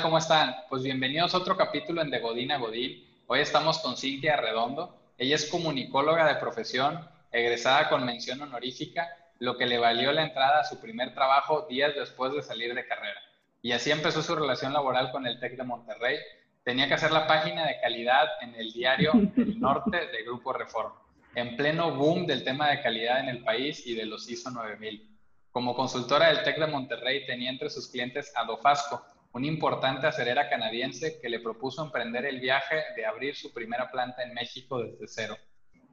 ¿Cómo están? Pues bienvenidos a otro capítulo en De Godín a Godín. Hoy estamos con Cintia Redondo. Ella es comunicóloga de profesión, egresada con mención honorífica, lo que le valió la entrada a su primer trabajo días después de salir de carrera. Y así empezó su relación laboral con el TEC de Monterrey. Tenía que hacer la página de calidad en el diario El Norte de Grupo Reforma, en pleno boom del tema de calidad en el país y de los ISO 9000. Como consultora del TEC de Monterrey tenía entre sus clientes a Dofasco, una importante acerera canadiense que le propuso emprender el viaje de abrir su primera planta en México desde cero.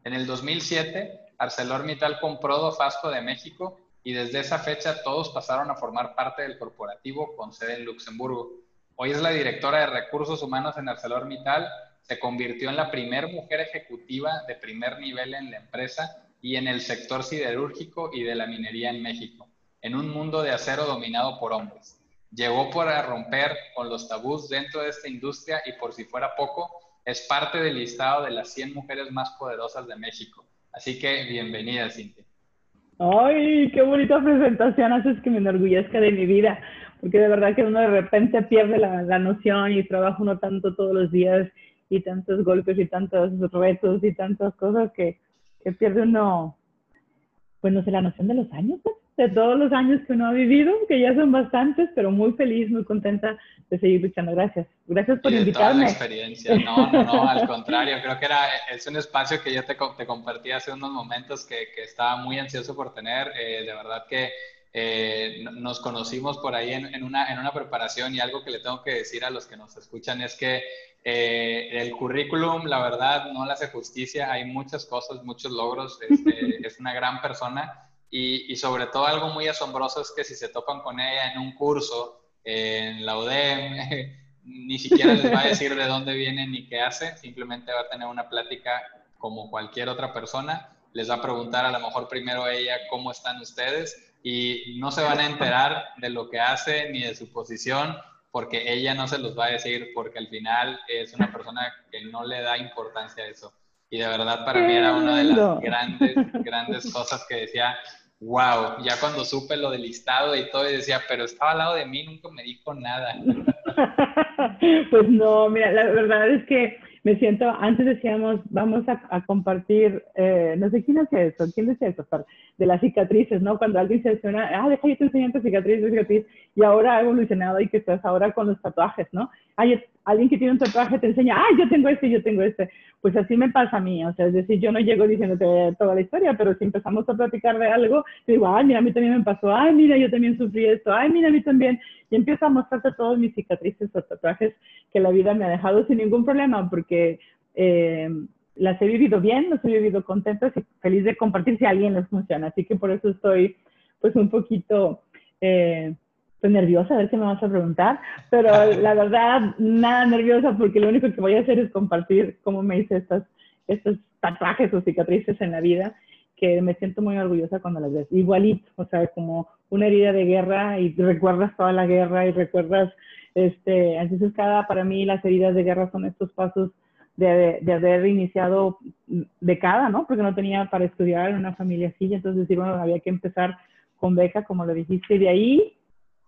En el 2007, ArcelorMittal compró Dofasco de México y desde esa fecha todos pasaron a formar parte del corporativo con sede en Luxemburgo. Hoy es la directora de recursos humanos en ArcelorMittal, se convirtió en la primera mujer ejecutiva de primer nivel en la empresa y en el sector siderúrgico y de la minería en México, en un mundo de acero dominado por hombres llegó para romper con los tabús dentro de esta industria y por si fuera poco, es parte del listado de las 100 mujeres más poderosas de México. Así que bienvenida, Cintia. Ay, qué bonita presentación haces que me enorgullezca de mi vida, porque de verdad que uno de repente pierde la, la noción y trabaja uno tanto todos los días y tantos golpes y tantos retos y tantas cosas que, que pierde uno, pues no sé, la noción de los años, pues de todos los años que uno ha vivido, que ya son bastantes, pero muy feliz, muy contenta de seguir luchando. Gracias. Gracias por y de invitarme. Toda la experiencia. No, no, no, al contrario, creo que era, es un espacio que yo te, te compartí hace unos momentos que, que estaba muy ansioso por tener. Eh, de verdad que eh, nos conocimos por ahí en, en, una, en una preparación y algo que le tengo que decir a los que nos escuchan es que eh, el currículum, la verdad, no le hace justicia. Hay muchas cosas, muchos logros. Este, es una gran persona y, sobre todo algo muy asombroso es que si se topan con ella en un curso, en la UDEM, ni siquiera les va a decir de dónde viene ni qué hace, simplemente va a tener una plática como cualquier otra persona, les va a preguntar a lo mejor primero ella cómo están ustedes y no se van a enterar de lo que hace ni de su posición porque ella no se los va a decir porque al final es una persona que no le da importancia a eso. Y de verdad para mí era una de las grandes, grandes cosas que decía, wow, ya cuando supe lo del listado y todo, y decía, pero estaba al lado de mí, nunca me dijo nada. pues no, mira, la verdad es que me siento, antes decíamos, vamos a, compartir, eh, no sé quién hace eso, quién decía eso, de las cicatrices, ¿no? Cuando alguien se menciona, ah, deja yo te enseñar tu cicatriz, tu cicatriz, y ahora ha evolucionado y que estás ahora con los tatuajes, ¿no? Hay alguien que tiene un tatuaje te enseña, ah, yo tengo este, yo tengo este. Pues así me pasa a mí, o sea, es decir, yo no llego diciéndote toda la historia, pero si empezamos a platicar de algo, te digo, ay, mira, a mí también me pasó, ay, mira, yo también sufrí esto, ay, mira, a mí también, y empiezo a mostrarte todos mis cicatrices o tatuajes que la vida me ha dejado sin ningún problema, porque eh, las he vivido bien, las he vivido contentas y feliz de compartir si alguien les funciona. Así que por eso estoy pues un poquito eh, pues, nerviosa, a ver si me vas a preguntar, pero la verdad nada nerviosa porque lo único que voy a hacer es compartir cómo me hice estas, estos tatuajes o cicatrices en la vida que me siento muy orgullosa cuando las ves. Igualito, o sea, como una herida de guerra y recuerdas toda la guerra y recuerdas, este, entonces cada, para mí las heridas de guerra son estos pasos de, de, haber iniciado de cada, ¿no? Porque no tenía para estudiar en una familia así, entonces decir, bueno, había que empezar con beca, como lo dijiste, y de ahí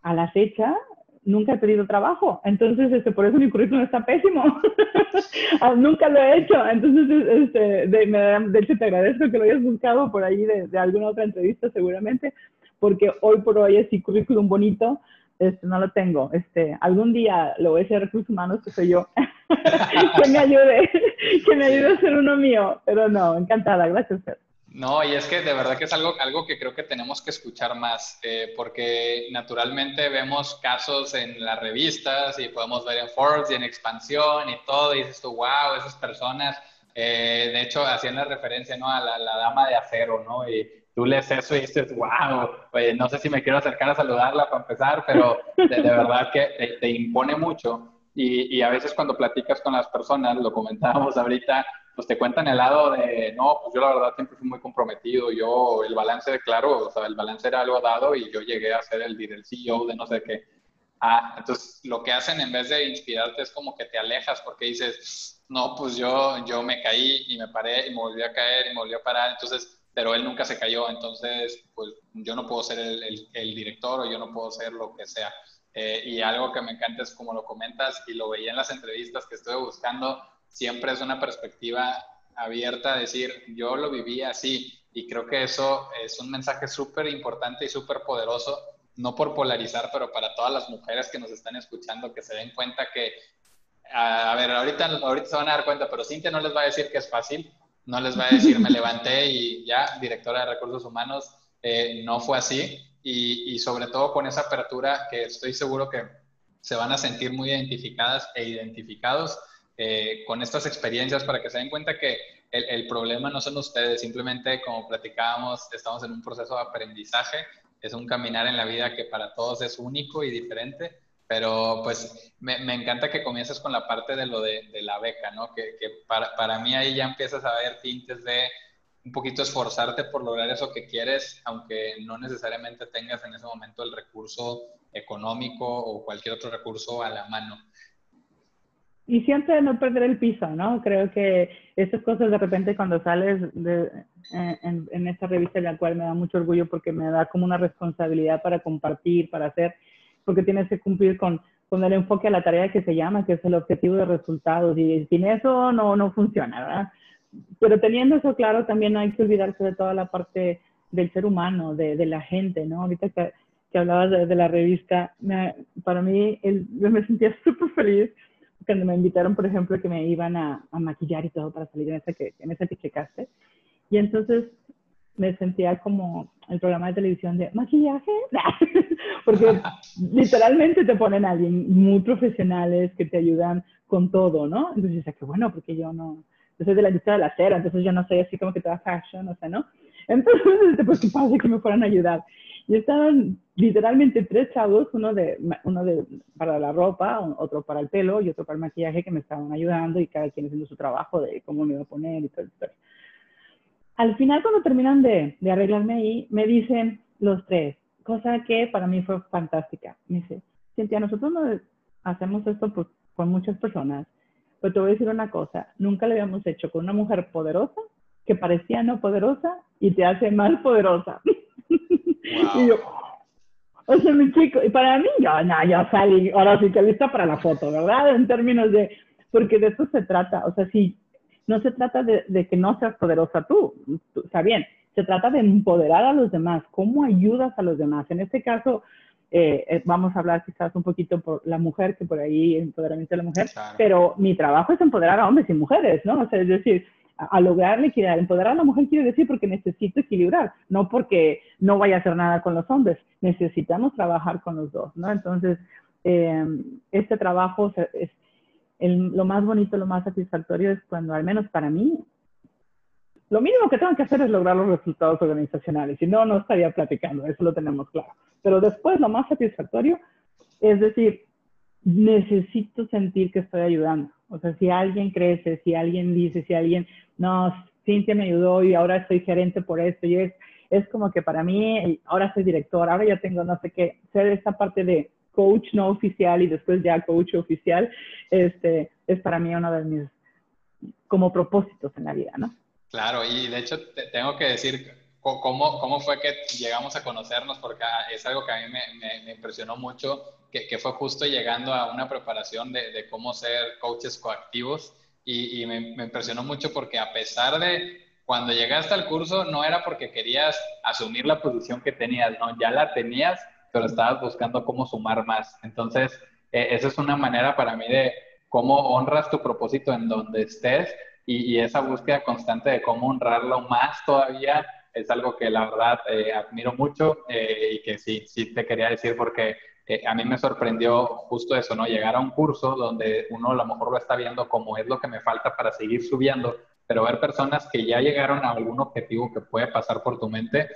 a la fecha nunca he pedido trabajo, entonces este, por eso mi currículum está pésimo, ah, nunca lo he hecho, entonces este, de, de, hecho te agradezco que lo hayas buscado por ahí de, de, alguna otra entrevista seguramente, porque hoy por hoy así currículum bonito, este, no lo tengo. Este, algún día lo voy a hacer recursos humanos, que soy yo, que me ayude, que me ayude a ser uno mío. Pero no, encantada, gracias. No, y es que de verdad que es algo, algo que creo que tenemos que escuchar más, eh, porque naturalmente vemos casos en las revistas y podemos ver en Forbes y en Expansión y todo, y dices tú, wow, esas personas, eh, de hecho, hacían la referencia ¿no? a la, la, dama de acero, ¿no? Y, tú lees eso y dices, wow, oye, no sé si me quiero acercar a saludarla para empezar, pero de, verdad que te, impone mucho. Y, y, a veces cuando platicas con las personas, lo comentábamos ahorita, pues te cuentan el lado de, no, pues yo la verdad siempre fui muy comprometido, yo el balance, claro, o sea, el balance era algo dado y yo llegué a ser el, el CEO de no sé qué. Ah, entonces lo que hacen en vez de inspirarte es como que te alejas porque dices, no, pues yo, yo me caí y me paré y me volví a caer y me volví a parar. Entonces, pero él nunca se cayó, entonces pues yo no puedo ser el, el, director o yo no puedo ser lo que sea. Eh, y algo que me encanta es como lo comentas y lo veía en las entrevistas que estuve buscando, siempre es una perspectiva abierta a decir, yo lo viví así. Y creo que eso es un mensaje súper importante y súper poderoso, no por polarizar, pero para todas las mujeres que nos están escuchando, que se den cuenta que, a, ver, ahorita, ahorita se van a dar cuenta, pero Cintia no les va a decir que es fácil, no les va a decir me levanté y ya, directora de recursos humanos, eh, no fue así y, sobre todo con esa apertura que estoy seguro que se van a sentir muy identificadas e identificados eh, con estas experiencias para que se den cuenta que el, problema no son ustedes, simplemente como platicábamos, estamos en un proceso de aprendizaje, es un caminar en la vida que para todos es único y diferente, pero pues me, encanta que comiences con la parte de lo de, de la beca, ¿no? Que, que para, para, mí ahí ya empiezas a ver tintes de un poquito esforzarte por lograr eso que quieres, aunque no necesariamente tengas en ese momento el recurso económico o cualquier otro recurso a la mano. Y siempre no perder el piso, ¿no? Creo que estas cosas de repente cuando sales de, en, en, esta revista, la cual me da mucho orgullo porque me da como una responsabilidad para compartir, para hacer, porque tienes que cumplir con, con el enfoque a la tarea que se llama, que es el objetivo de resultados. Y sin eso no, no funciona, ¿verdad? pero teniendo eso claro, también hay que olvidarse de toda la parte del ser humano, de, de la gente, ¿no? Ahorita que, que hablabas de, la revista, para mí el, me sentía súper feliz cuando me invitaron, por ejemplo, que me iban a, a, maquillar y todo para salir en ese que, en ese que checaste. Y entonces me sentía como el programa de televisión de maquillaje, porque literalmente te ponen a alguien muy profesionales que te ayudan con todo, ¿no? Entonces, decía que bueno, porque yo no, yo soy de la industria de la cera, entonces yo no soy así como que toda fashion, o sea, ¿no? Entonces, pues, ¿qué pasa que me fueran a ayudar? Y estaban literalmente tres chavos, uno, de, uno de, para la ropa, otro para el pelo y otro para el maquillaje, que me estaban ayudando y cada quien haciendo su trabajo de cómo me iba a poner y todo eso. Al final, cuando terminan de, de arreglarme ahí, me dicen los tres, cosa que para mí fue fantástica. Me dice, Cintia, nosotros no hacemos esto por, por muchas personas pero te voy a decir una cosa, nunca lo habíamos hecho con una mujer poderosa que parecía no poderosa y te hace más poderosa. y yo, o sea, mi chico, y para mí, yo, no, yo salí, ahora sí que lista para la foto, ¿verdad? En términos de, porque de eso se trata, o sea, si no se trata de, de que no seas poderosa tú, tú, está bien, se trata de empoderar a los demás, cómo ayudas a los demás. En este caso, eh, eh, vamos a hablar quizás un poquito por la mujer, que por ahí empoderamiento de la mujer, pero mi trabajo es empoderar a hombres y mujeres, ¿no? O sea, es decir, a, lograr la equidad. Empoderar a la mujer quiere decir porque necesito equilibrar, no porque no vaya a hacer nada con los hombres. Necesitamos trabajar con los dos, ¿no? Entonces, eh, este trabajo es el, lo más bonito, lo más satisfactorio es cuando, al menos para mí, lo mínimo que tengo que hacer es lograr los resultados organizacionales. Si no, no estaría platicando, eso lo tenemos claro. Pero después, lo más satisfactorio es decir, necesito sentir que estoy ayudando. O sea, si alguien crece, si alguien dice, si alguien, no, Cintia me ayudó y ahora soy gerente por esto, y es, es como que para mí, ahora soy director, ahora ya tengo no sé qué, ser esta parte de coach no oficial y después ya coach oficial, este, es para mí uno de mis como propósitos en la vida, ¿no? Claro, y de hecho te tengo que decir cómo, cómo fue que llegamos a conocernos, porque ah, es algo que a mí me, me, impresionó mucho, que, que, fue justo llegando a una preparación de, de cómo ser coaches coactivos, y, y me, me, impresionó mucho porque a pesar de cuando llegaste al curso, no era porque querías asumir la posición que tenías, no, ya la tenías, pero estabas buscando cómo sumar más. Entonces, eh, esa es una manera para mí de cómo honras tu propósito en donde estés y, esa búsqueda constante de cómo honrarlo más todavía es algo que la verdad eh, admiro mucho eh, y que sí, sí te quería decir porque eh, a mí me sorprendió justo eso, ¿no? Llegar a un curso donde uno a lo mejor lo está viendo como es lo que me falta para seguir subiendo, pero ver personas que ya llegaron a algún objetivo que puede pasar por tu mente,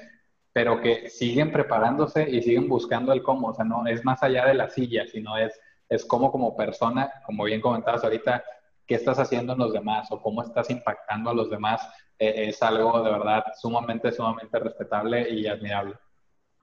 pero que siguen preparándose y siguen buscando el cómo, o sea, no es más allá de la silla, sino es, es cómo como persona, como bien comentabas ahorita, qué estás haciendo en los demás o cómo estás impactando a los demás eh, es algo de verdad sumamente, sumamente respetable y admirable.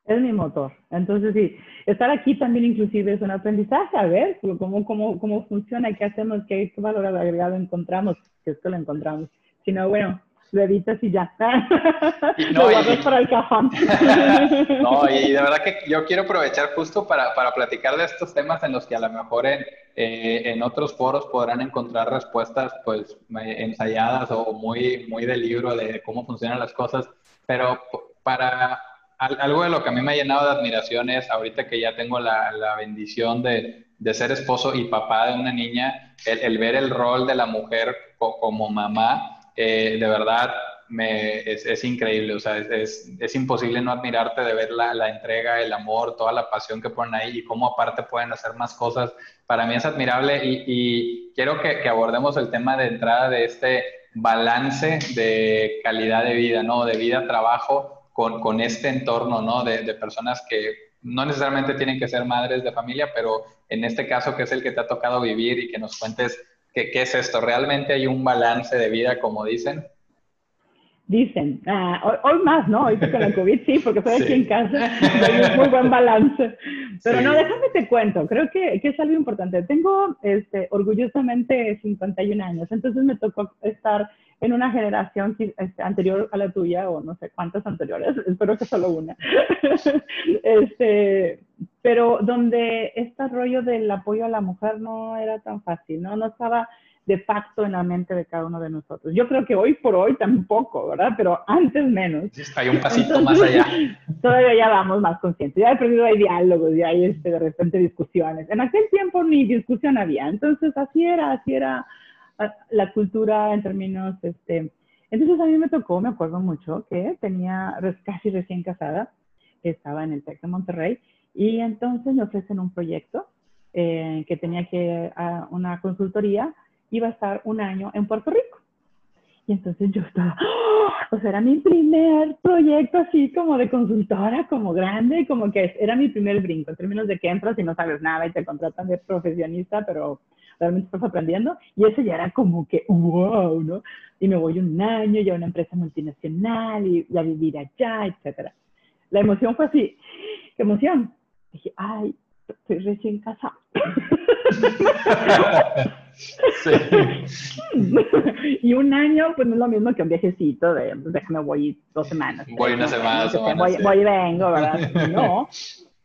Es mi motor. Entonces, sí, estar aquí también inclusive es un aprendizaje, a ver cómo, cómo, cómo funciona, qué hacemos, qué, valor agregado encontramos, que esto lo encontramos. Si no, bueno, lo editas y ya. Y, no, y, para el cajón. no, y de verdad que yo quiero aprovechar justo para, para platicar de estos temas en los que a lo mejor en, eh, en otros foros podrán encontrar respuestas pues ensayadas o muy, muy del libro de cómo funcionan las cosas, pero para algo de lo que a mí me ha llenado de admiración es ahorita que ya tengo la, la bendición de, de, ser esposo y papá de una niña, el, el ver el rol de la mujer como mamá eh, de verdad me, es, increíble, o sea, es, es, imposible no admirarte de ver la, la, entrega, el amor, toda la pasión que ponen ahí y cómo aparte pueden hacer más cosas. Para mí es admirable y, quiero que, que, abordemos el tema de entrada de este balance de calidad de vida, ¿no? De vida-trabajo con, con, este entorno, ¿no? De, de personas que no necesariamente tienen que ser madres de familia, pero en este caso que es el que te ha tocado vivir y que nos cuentes ¿Qué, es esto? ¿Realmente hay un balance de vida, como dicen? Dicen, ah, hoy, más, ¿no? Hoy con la COVID sí, porque estoy aquí en casa, hay un muy buen balance. Pero no, déjame te cuento, creo que, que, es algo importante. Tengo este, orgullosamente 51 años, entonces me tocó estar en una generación este, anterior a la tuya, o no sé cuántas anteriores, espero que solo una. este, pero donde este rollo del apoyo a la mujer no era tan fácil, ¿no? No estaba de facto en la mente de cada uno de nosotros. Yo creo que hoy por hoy tampoco, ¿verdad? Pero antes menos. Hay un pasito más allá. Todavía ya vamos más conscientes. Ya he aprendido, hay diálogos, ya hay este, de repente discusiones. En aquel tiempo ni discusión había. Entonces así era, así era la cultura en términos, este, entonces a mí me tocó, me acuerdo mucho, que tenía casi recién casada, estaba en el TEC de Monterrey, y entonces me ofrecen un proyecto eh, que tenía que, a una consultoría, iba a estar un año en Puerto Rico. Y entonces yo estaba, ¡oh! o sea, era mi primer proyecto así como de consultora, como grande, como que era mi primer brinco, en términos de que entras y no sabes nada y te contratan de profesionista, pero realmente estás aprendiendo. Y eso ya era como que, wow, ¿no? Y me voy un año ya a una empresa multinacional y, a vivir allá, etcétera. La emoción fue así, qué emoción. Dije, ay, estoy recién casada. y un año, pues no es lo mismo que un viajecito de, pues, déjame, voy dos semanas. Voy una semana, voy, voy y vengo, ¿verdad? No.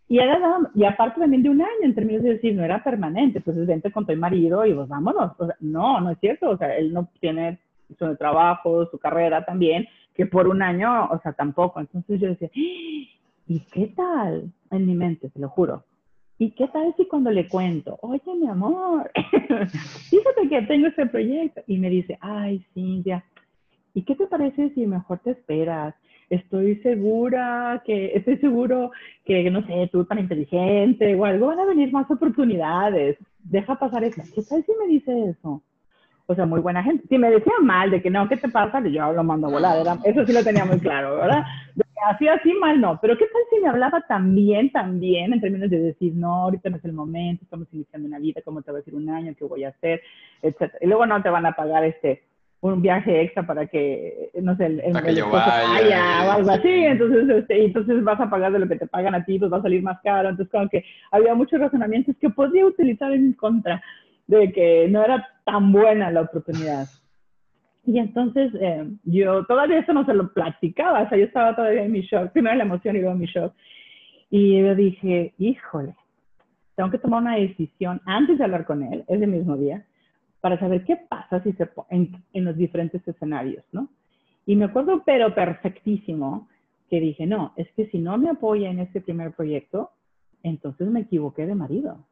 Y, era, y aparte también de un año, en términos de decir, no era permanente, pues vente con tu marido y pues vámonos. O sea, no, no es cierto, o sea, él no tiene su trabajo, su carrera también, que por un año, o sea, tampoco. Entonces yo decía, ¿y qué tal? En mi mente, te lo juro. ¿Y qué tal si cuando le cuento, oye, mi amor, fíjate que tengo este proyecto? Y me dice, ay, Cintia, ¿y qué te parece si mejor te esperas? estoy segura que, estoy seguro que, no sé, tú tan inteligente o algo, van a venir más oportunidades. Deja pasar eso. ¿Qué tal si me dice eso? O sea, muy buena gente. Si me decía mal de que no, ¿qué te pasa? Yo lo mando a eso sí lo tenía muy claro, ¿verdad? Así, así mal no. Pero ¿qué tal si me hablaba también, también, en términos de decir, no, ahorita no es el momento, estamos iniciando una vida, ¿cómo te va a decir un año? ¿Qué voy a hacer? Etcétera. Y luego no te van a pagar este un viaje extra para que, no sé, el, el, vaya, o algo así, entonces, este, entonces vas a pagar de lo que te pagan a ti, pues va a salir más caro, entonces como que había muchos razonamientos que podía utilizar en contra de que no era tan buena la oportunidad. Y entonces eh, yo todavía eso no se lo platicaba, o sea, yo estaba todavía en mi shock, primero la emoción y luego en mi shock. Y yo dije, híjole, tengo que tomar una decisión antes de hablar con él, ese mismo día, para saber qué pasa si se en, en los diferentes escenarios, ¿no? Y me acuerdo, pero perfectísimo, que dije, no, es que si no me apoya en este primer proyecto, entonces me equivoqué de marido.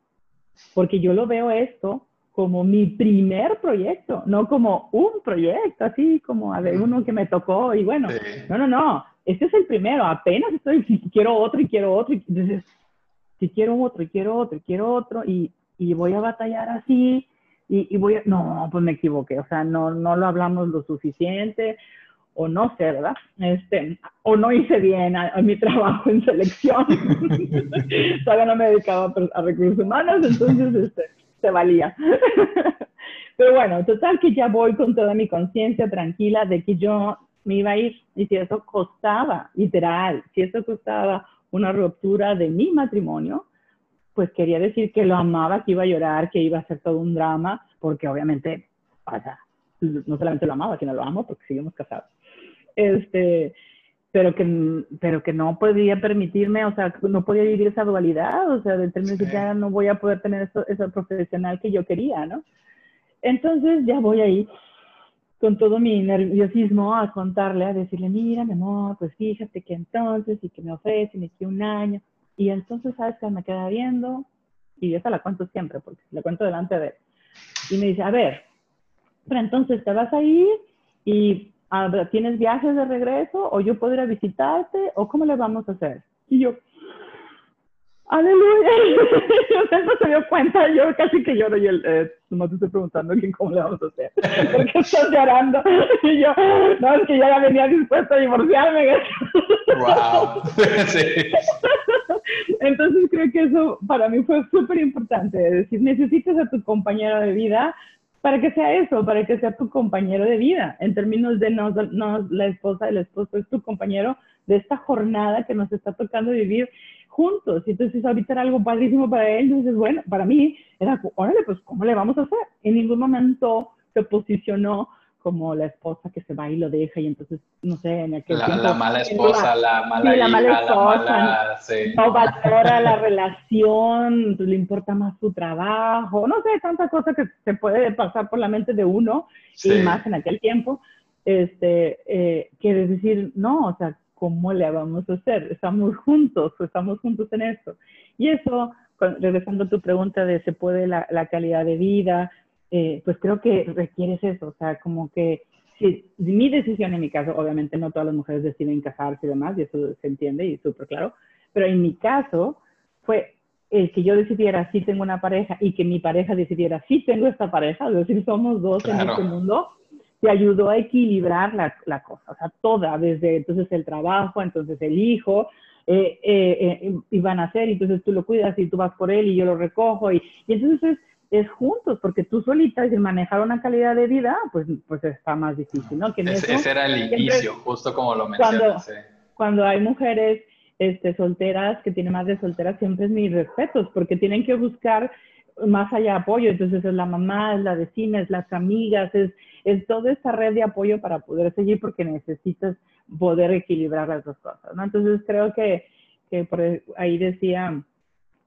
Porque yo lo veo esto como mi primer proyecto, no como un proyecto, así como a ver, uno que me tocó y bueno, no, no, no, este es el primero, apenas estoy, quiero otro y quiero otro, y entonces, si quiero otro y quiero otro y quiero otro y, y voy a batallar así y, voy a, no, pues me equivoqué, o sea, no, no lo hablamos lo suficiente, o no sé, ¿verdad? Este, o no hice bien a, mi trabajo en selección, todavía no me dedicaba a, recursos humanos, entonces este, se valía. Pero bueno, total que ya voy con toda mi conciencia tranquila de que yo me iba a ir, y si eso costaba, literal, si eso costaba una ruptura de mi matrimonio, pues quería decir que lo amaba, que iba a llorar, que iba a ser todo un drama, porque obviamente, o sea, no solamente lo amaba, sino lo amo porque seguimos casados. Este, pero que, pero que no podía permitirme, o sea, no podía vivir esa dualidad, o sea, del término que ya no voy a poder tener eso, esa profesional que yo quería, ¿no? Entonces ya voy ahí con todo mi nerviosismo a contarle, a decirle, mira, mi amor, pues fíjate que entonces, y que me ofrecen aquí un año, y entonces, ¿sabes que Me queda viendo, y esa la cuento siempre, porque la cuento delante de él. Y me dice, a ver, pero entonces te vas a ir y tienes viajes de regreso, o yo puedo ir a visitarte, o cómo le vamos a hacer. Y yo, aleluya. no se dio cuenta, yo casi que lloro y él, eh, no te estoy preguntando cómo le vamos a hacer. ¿Por qué estás llorando? Y yo, no, es que ya venía dispuesto a divorciarme. Wow. Entonces creo que eso para mí fue súper importante, es decir, necesitas a tu compañero de vida para que sea eso, para que sea tu compañero de vida, en términos de no, no la esposa, el esposo es tu compañero de esta jornada que nos está tocando vivir juntos. Y entonces ahorita era algo padrísimo para él. Entonces, bueno, para mí era, órale, pues, ¿cómo le vamos a hacer? En ningún momento se posicionó como la esposa que se va y lo deja y entonces, no sé, en aquel la, La mala esposa, la, mala sí, la mala esposa, la mala, sí. no valora la relación, le importa más su trabajo, no sé, tanta cosa que se puede pasar por la mente de uno sí. y más en aquel tiempo, este, eh, que decir, no, o sea, ¿cómo le vamos a hacer? Estamos juntos, estamos juntos en esto. Y eso, regresando a tu pregunta de se puede la, la calidad de vida, eh, pues creo que requieres eso, o sea, como que si, mi decisión en mi caso, obviamente no todas las mujeres deciden casarse y demás, y eso se entiende y súper claro, pero en mi caso fue el que yo decidiera si tengo una pareja y que mi pareja decidiera si tengo esta pareja, es decir, somos dos claro. en este mundo, te ayudó a equilibrar la, la, cosa, o sea, toda, desde entonces el trabajo, entonces el hijo, eh, eh, eh, iban a hacer, y entonces tú lo cuidas y tú vas por él y yo lo recojo, y, y entonces es, es, juntos, porque tú solita, sin manejar una calidad de vida, pues, pues está más difícil, ¿no? Que es, ese era el inicio, justo como lo mencionas. Cuando, sí. cuando hay mujeres este, solteras, que tienen más de solteras, siempre es mis respetos, porque tienen que buscar más allá apoyo, entonces es la mamá, es la vecina, es las amigas, es, es toda esta red de apoyo para poder seguir porque necesitas poder equilibrar las dos cosas, ¿no? Entonces creo que, que por ahí decía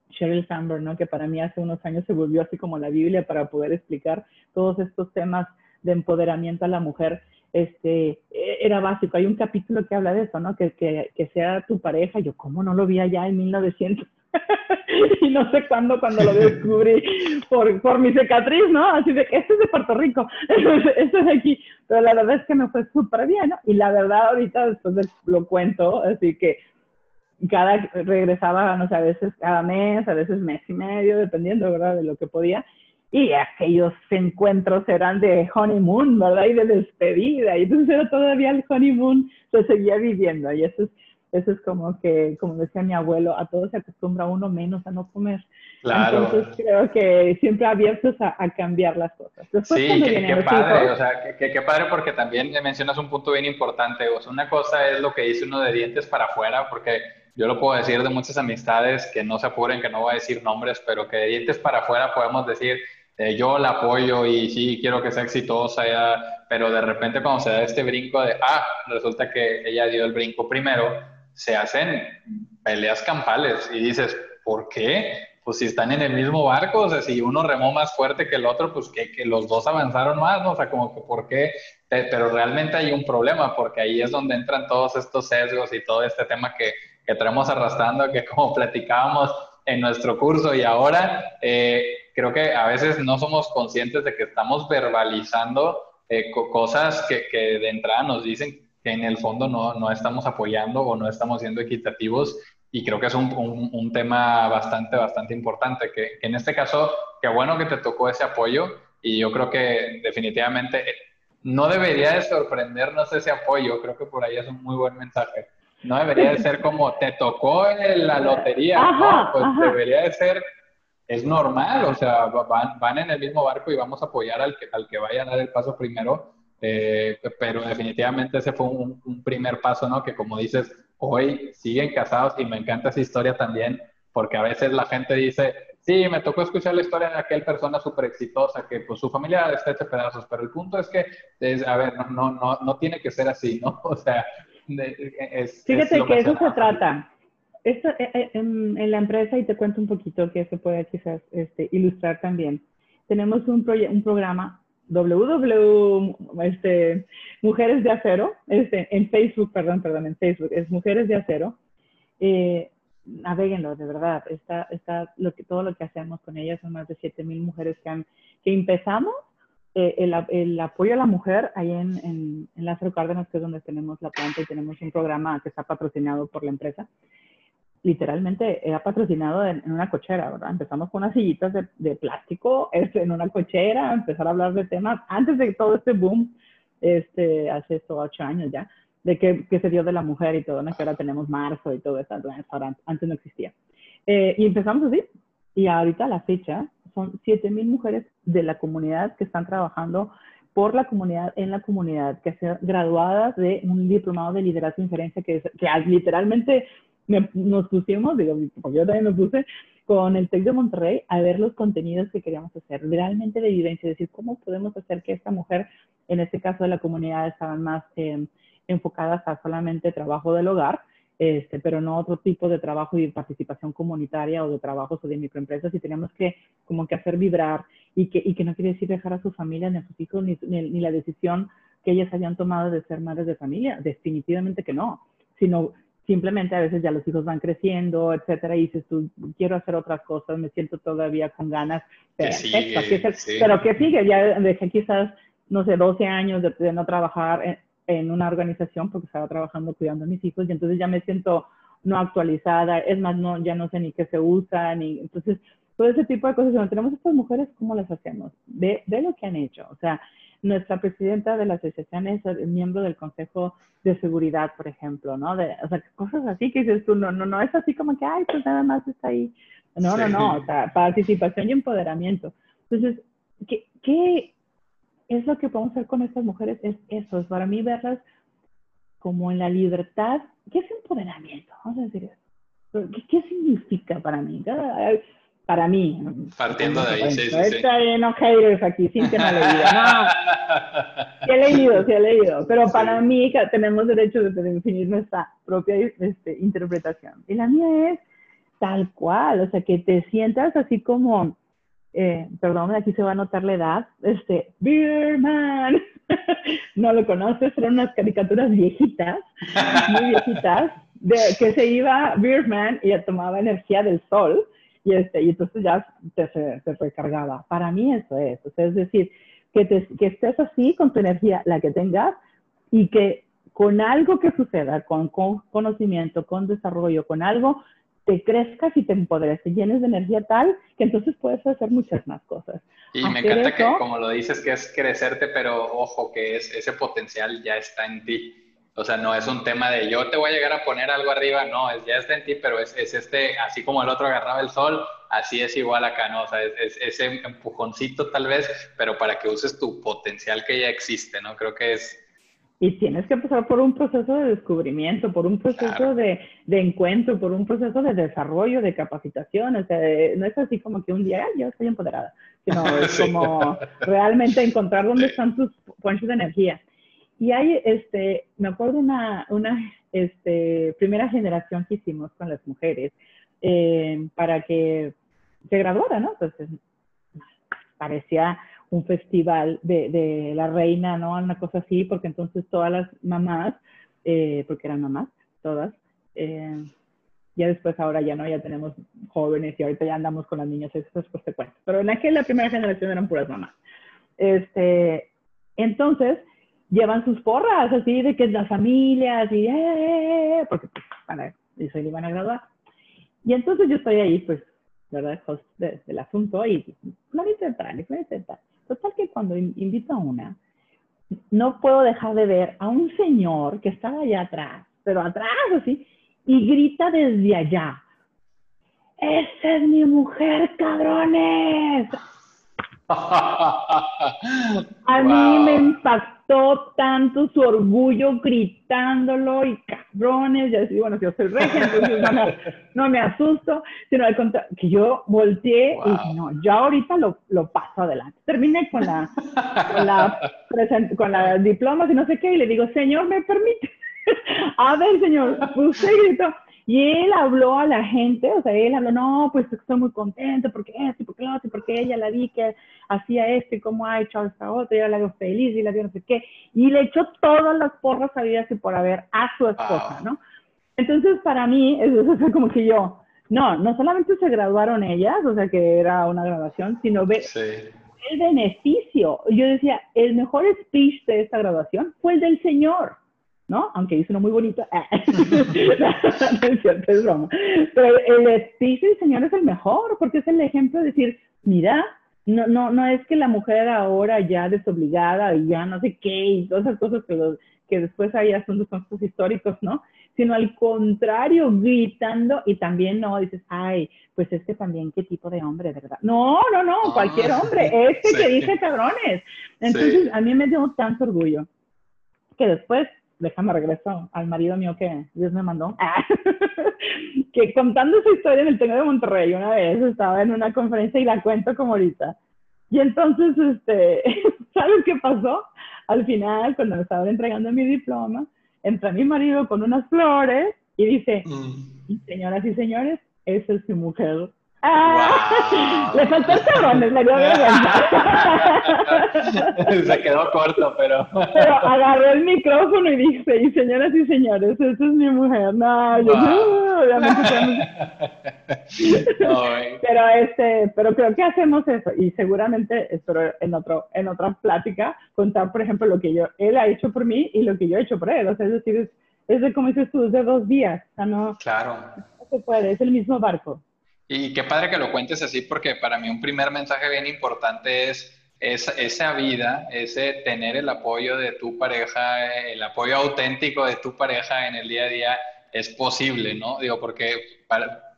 Sheryl Sandberg, ¿no? Que para mí hace unos años se volvió así como la Biblia para poder explicar todos estos temas de empoderamiento a la mujer, este, era básico. Hay un capítulo que habla de eso, ¿no? Que, sea tu pareja. Yo, ¿cómo no lo vi allá en 1900? y no sé cuándo, cuando lo descubrí por, por mi cicatriz, ¿no? Así de que esto es de Puerto Rico, esto es de aquí. Pero la verdad es que me fue súper bien, ¿no? Y la verdad, ahorita después de, lo cuento, así que cada, regresaba, no sé, a veces cada mes, a veces mes y medio, dependiendo, ¿verdad? De lo que podía. Y aquellos encuentros eran de honeymoon, ¿verdad? Y de despedida. Y entonces era todavía el honeymoon, se seguía viviendo. Y eso es eso es como que, como decía mi abuelo, a todo se acostumbra uno menos a no comer. Claro. Entonces creo que siempre abiertos a, a cambiar las cosas. Después, sí, qué, qué padre, hijos, o sea, qué, padre porque también mencionas un punto bien importante. O sea, una cosa es lo que dice uno de dientes para afuera, porque yo lo puedo decir de muchas amistades que no se apuren, que no voy a decir nombres, pero que de dientes para afuera podemos decir, eh, yo la apoyo y sí, quiero que sea exitosa, ya, pero de repente cuando se da este brinco de, ah, resulta que ella dio el brinco primero, se hacen peleas campales y dices, ¿por qué? Pues si están en el mismo barco, o sea, si uno remó más fuerte que el otro, pues que, que los dos avanzaron más, ¿no? O sea, como que ¿por qué? Pero realmente hay un problema porque ahí es donde entran todos estos sesgos y todo este tema que, que traemos arrastrando, que como platicábamos en nuestro curso y ahora, eh, creo que a veces no somos conscientes de que estamos verbalizando eh, cosas que, que de entrada nos dicen que en el fondo no, no estamos apoyando o no estamos siendo equitativos. Y creo que es un, un, un tema bastante, bastante importante, que, que, en este caso, qué bueno que te tocó ese apoyo. Y yo creo que definitivamente no debería de sorprendernos ese apoyo, creo que por ahí es un muy buen mensaje. No debería de ser como te tocó en la lotería, ajá, ¿no? pues ajá. debería de ser, es normal, o sea, van, van en el mismo barco y vamos a apoyar al que, al que vaya a dar el paso primero eh, pero definitivamente ese fue un, un, primer paso, ¿no? Que como dices, hoy siguen casados y me encanta esa historia también, porque a veces la gente dice, Sí, me tocó escuchar la historia de aquella persona súper exitosa que pues su familia está hecha pedazos, pero el punto es que, a ver, no, no, no, tiene que ser así, ¿no? O sea, es... Fíjate que eso se trata. Esto, eh, eh, en, la empresa, y te cuento un poquito que se puede quizás este, ilustrar también, tenemos un, un programa www, este, Mujeres de Acero, este, en Facebook, perdón, perdón, en Facebook, es Mujeres de Acero. Eh, naveguenlo, de verdad. Está, está lo que, todo lo que hacemos con ellas son más de 7000 mujeres que, han, que empezamos eh, el, el, apoyo a la mujer ahí en, en, en Lázaro Cárdenas, que es donde tenemos la planta y tenemos un programa que está patrocinado por la empresa. Literalmente era patrocinado en, una cochera, ¿verdad? Empezamos con unas sillitas de, de plástico este, en una cochera, empezar a hablar de temas antes de todo este boom, este, hace estos ocho años ya de que, que, se dio de la mujer y todo, ¿no? Que ahora tenemos marzo y todo eso, antes no existía. Eh, y empezamos así, y ahorita a la fecha son 7.000 mujeres de la comunidad que están trabajando por la comunidad, en la comunidad, que son graduadas de un diplomado de liderazgo e inferencia que, que literalmente nos pusimos, digo, yo también me puse, con el TEC de Monterrey a ver los contenidos que queríamos hacer, realmente de evidencia, decir, cómo podemos hacer que esta mujer, en este caso de la comunidad, estaban más... Eh, enfocadas a solamente trabajo del hogar, este, pero no otro tipo de trabajo y participación comunitaria o de trabajos o de microempresas y tenemos que como que hacer vibrar y que, y que no quiere decir dejar a su familia ni a sus hijos ni, ni, la decisión que ellas hayan tomado de ser madres de familia, definitivamente que no, sino simplemente a veces ya los hijos van creciendo, etcétera, y dices tú, quiero hacer otras cosas, me siento todavía con ganas, pero que sigue, ya dejé quizás, no sé, 12 años de, de no trabajar en una organización porque estaba trabajando cuidando a mis hijos y entonces ya me siento no actualizada, es más, no, ya no sé ni qué se usa, ni, entonces, todo ese tipo de cosas. Cuando tenemos estas mujeres, ¿cómo las hacemos? De, de lo que han hecho. O sea, nuestra presidenta de la asociación es miembro del Consejo de Seguridad, por ejemplo, ¿no? De, o sea, cosas así que dices tú, no, no, no es así como que, ay, pues nada más está ahí. No, no, no, o sea, participación y empoderamiento. Entonces, ¿qué, qué es lo que podemos hacer con estas mujeres, es eso, es para mí verlas como en la libertad. ¿Qué es empoderamiento? Vamos a decir eso. ¿Qué, significa para mí? Para mí. Partiendo de ahí, sí, sí, sí. Está lleno haters aquí, sí que no he leído. No, sí he leído, sí he leído. Pero para mí tenemos derecho de definir nuestra propia este, interpretación. Y la mía es tal cual, o sea, que te sientas así como eh, perdón, aquí se va a notar la edad, este, Beerman, no lo conoces, eran unas caricaturas viejitas, muy viejitas, de que se iba Beerman y tomaba energía del sol, y, este, y entonces ya se, recargaba. Para mí eso es, es decir, que, te, que estés así con tu energía, la que tengas, y que con algo que suceda, con, con conocimiento, con desarrollo, con algo, te crezcas y te empoderes, te llenes de energía tal que entonces puedes hacer muchas más cosas. Y me encanta que, como lo dices, que es crecerte, pero ojo, que es, ese potencial ya está en ti. O sea, no es un tema de yo te voy a llegar a poner algo arriba, no, es, ya está en ti, pero es, es este, así como el otro agarraba el sol, así es igual acá, ¿no? O sea, es, es, ese empujoncito tal vez, pero para que uses tu potencial que ya existe, ¿no? Creo que es, y tienes que pasar por un proceso de descubrimiento, por un proceso de, de, encuentro, por un proceso de desarrollo, de capacitación. O sea, no es así como que un día yo estoy empoderada, sino es como realmente encontrar dónde están tus fuentes de energía. Y hay, este, me acuerdo una, una este, primera generación que hicimos con las mujeres eh, para que se graduara, ¿no? Entonces, parecía un festival de, de, la reina, ¿no? Una cosa así, porque entonces todas las mamás, eh, porque eran mamás, todas, eh, ya después ahora ya no, ya tenemos jóvenes y ahorita ya andamos con las niñas, eso después te cuento. Pero en aquella primera generación eran puras mamás. Este, entonces, llevan sus porras, así de que las familias y, eh, porque pues, para eso iban a graduar. Y entonces yo estoy ahí, pues, ¿verdad? Host del asunto y no voy a intentar, Total que cuando invito a una, no puedo dejar de ver a un señor que estaba allá atrás, pero atrás así, y grita desde allá. ¡Esa es mi mujer, cabrones! A mí me impactó tanto su orgullo gritándolo y cabrones, y así, bueno, yo soy regia, entonces no, me asusto, sino al contrario, que yo volteé y dije, no, yo ahorita lo, lo paso adelante. Terminé con la, con la, con la diploma y no sé qué, y le digo, señor, ¿me permite? a ver, señor, usted gritó. Y él habló a la gente, o sea, él habló, no, pues estoy muy contento porque esto, porque lo otro, porque ella la vi que hacía esto y cómo ha hecho esta otra, y la veo feliz y la vio no sé qué. Y le echó todas las porras sabidas y por haber a su esposa, ah. ¿no? Entonces, para mí, eso fue como que yo, no, no solamente se graduaron ellas, o sea, que era una graduación, sino ve el beneficio. Yo decía, el mejor speech de esta graduación fue el del Señor. ¿No? Aunque dice uno muy bonito. no es cierto, es broma. Pero el del Señor es el mejor, porque es el ejemplo de decir, mira, no, no, no es que la mujer ahora ya desobligada y ya no sé qué y todas esas cosas que, que después hay asuntos históricos, ¿no? Sino al contrario, gritando y también no dices, ay, pues es que también qué tipo de hombre, ¿verdad? No, no, no, ah, cualquier hombre, este que dice cabrones. Entonces, a mí me dio tanto orgullo que después déjame regreso al marido mío que Dios me mandó, que contando su historia en el Tengo de Monterrey una vez, estaba en una conferencia y la cuento como ahorita. Y entonces, este, ¿sabes qué pasó? Al final, cuando me estaban entregando mi diploma, entra mi marido con unas flores y dice, mm. señoras y señores, esa es su mujer. Ah, le faltó el cabrón, dio vergüenza. Se quedó corto, pero. Pero agarró el micrófono y dice: Y señoras y señores, esa es mi mujer. No, yo no, obviamente. pero, este, pero creo que hacemos eso. Y seguramente, espero en, otro, en otra plática, contar, por ejemplo, lo que yo, él ha hecho por mí y lo que yo he hecho por él. O sea, es decir, es, es de, como dices tú, es de dos días. O sea, no. Claro. No se puede, es el mismo barco. Y qué padre que lo cuentes así, porque para mí un primer mensaje bien importante es esa, vida, ese tener el apoyo de tu pareja, el apoyo auténtico de tu pareja en el día a día es posible, ¿no? Digo, porque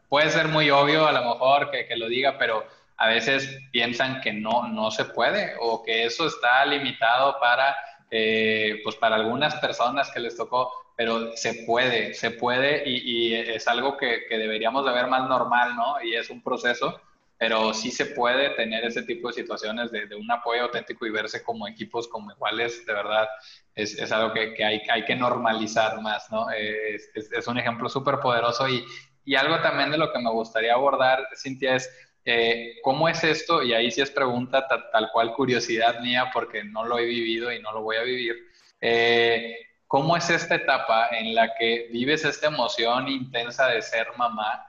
puede ser muy obvio a lo mejor que, que, lo diga, pero a veces piensan que no, no se puede o que eso está limitado para, eh, pues para algunas personas que les tocó pero se puede, se puede y, es algo que, deberíamos de ver más normal, ¿no? Y es un proceso, pero sí se puede tener ese tipo de situaciones de, un apoyo auténtico y verse como equipos, como iguales, de verdad, es, es algo que, que, hay, hay que normalizar más, ¿no? Es, es, un ejemplo súper poderoso y, y algo también de lo que me gustaría abordar, Cintia, es... Eh, ¿Cómo es esto? Y ahí sí es pregunta tal, cual curiosidad mía porque no lo he vivido y no lo voy a vivir. Eh, ¿Cómo es esta etapa en la que vives esta emoción intensa de ser mamá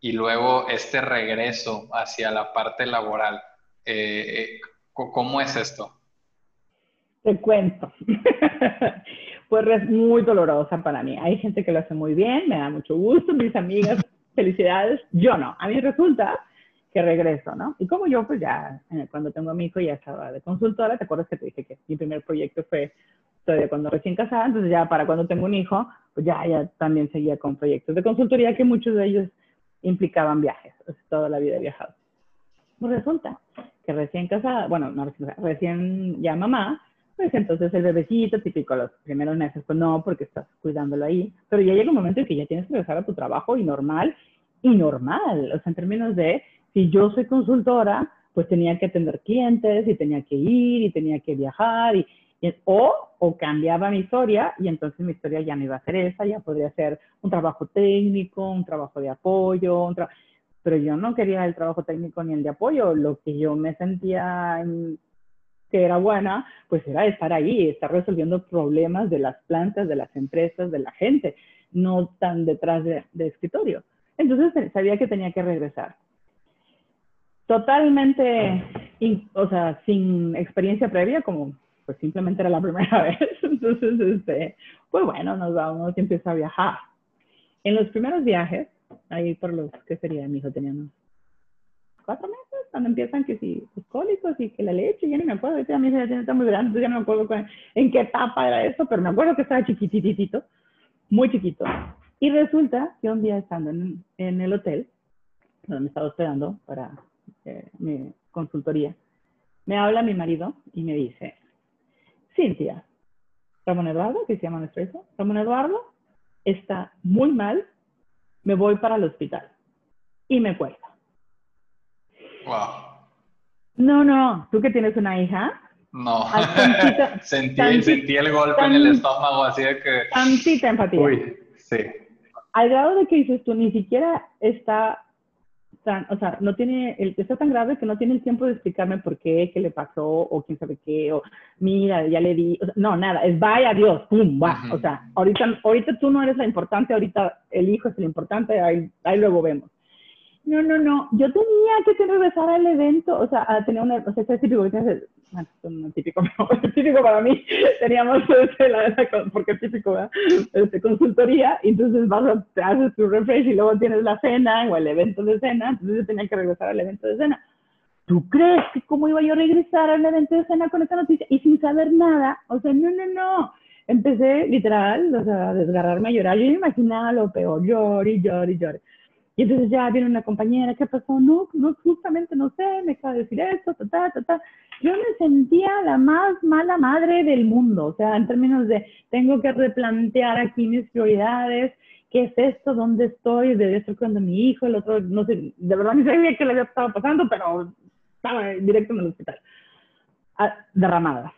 y luego este regreso hacia la parte laboral? Eh, eh, ¿Cómo es esto? Te cuento. pues es muy dolorosa para mí. Hay gente que lo hace muy bien, me da mucho gusto, mis amigas, felicidades. Yo no. A mí resulta que regreso, ¿no? Y como yo, pues ya, eh, cuando tengo a mi hijo, ya estaba de consultora, ¿te acuerdas que te dije que mi primer proyecto fue todavía cuando recién casada, entonces ya para cuando tengo un hijo, pues ya, ya también seguía con proyectos de consultoría que muchos de ellos implicaban viajes, toda la vida he viajado. Pues resulta que recién casada, bueno, no recién, recién ya mamá, pues entonces el bebecito, típico los primeros meses, pues no, porque estás cuidándolo ahí, pero ya llega un momento en que ya tienes que regresar a tu trabajo y normal, y normal, o sea, en términos de, si yo soy consultora, pues tenía que atender clientes y tenía que ir y tenía que viajar y, o, o cambiaba mi historia y entonces mi historia ya no iba a ser esa, ya podría ser un trabajo técnico, un trabajo de apoyo, un pero yo no quería el trabajo técnico ni el de apoyo, lo que yo me sentía que era buena, pues era estar ahí, estar resolviendo problemas de las plantas, de las empresas, de la gente, no tan detrás de, de escritorio. Entonces sabía que tenía que regresar. Totalmente, o sea, sin experiencia previa, como pues simplemente era la primera vez. Entonces, este, pues bueno, nos vamos y empiezo a viajar. En los primeros viajes, ahí por los, ¿qué sería? Mi hijo tenía unos cuatro meses, cuando empiezan que si los cólicos y que la leche, ya no me acuerdo, ya mi hijo ya está muy grande, ya no me acuerdo en qué etapa era eso, pero me acuerdo que estaba chiquititito, muy chiquito. Y resulta que un día estando en, en el hotel, donde me estaba hospedando para eh, mi consultoría, me habla mi marido y me dice, Cintia, Ramón Eduardo, que se llama nuestro hijo, Ramón Eduardo está muy mal, me voy para el hospital. Y me cuelga. Wow. No, no, tú que tienes una hija. No, sentí, sentí, el golpe en el estómago, así de que... Tantita empatía. Uy, sí. Al grado de que dices tú, ni siquiera está tan, o sea, no tiene, el, está tan grave que no tiene el tiempo de explicarme por qué, qué le pasó, o quién sabe qué, o mira, ya le di, no, nada, es vaya Dios, pum, va, o sea, ahorita, ahorita tú no eres la importante, ahorita el hijo es el importante, ahí, ahí luego vemos. No, no, no. Yo tenía que regresar al evento, o sea, a tener una, o sea, es típico, bueno, no típico, típico para mí. Teníamos, este, la, porque es típico, ¿verdad? Este, consultoría, y entonces vas a, te haces tu refresh y luego tienes la cena o el evento de cena, entonces yo tenía que regresar al evento de cena. ¿Tú crees que cómo iba yo a regresar al evento de cena con esta noticia? Y sin saber nada, o sea, no, no, no. Empecé literal, o sea, a desgarrarme a llorar. Yo me imaginaba lo peor, lloré, lloré, lloré. Entonces ya viene una compañera, ¿qué pasó? No, no, justamente no sé, me acaba de decir esto, ta, ta, ta, ta. Yo me sentía la más mala madre del mundo, o sea, en términos de tengo que replantear aquí mis prioridades, ¿qué es esto? ¿Dónde estoy? Debe estar cuidando a mi hijo, el otro, no sé, de verdad ni sabía qué le había estado pasando, pero estaba directo en el hospital. Ah, derramada.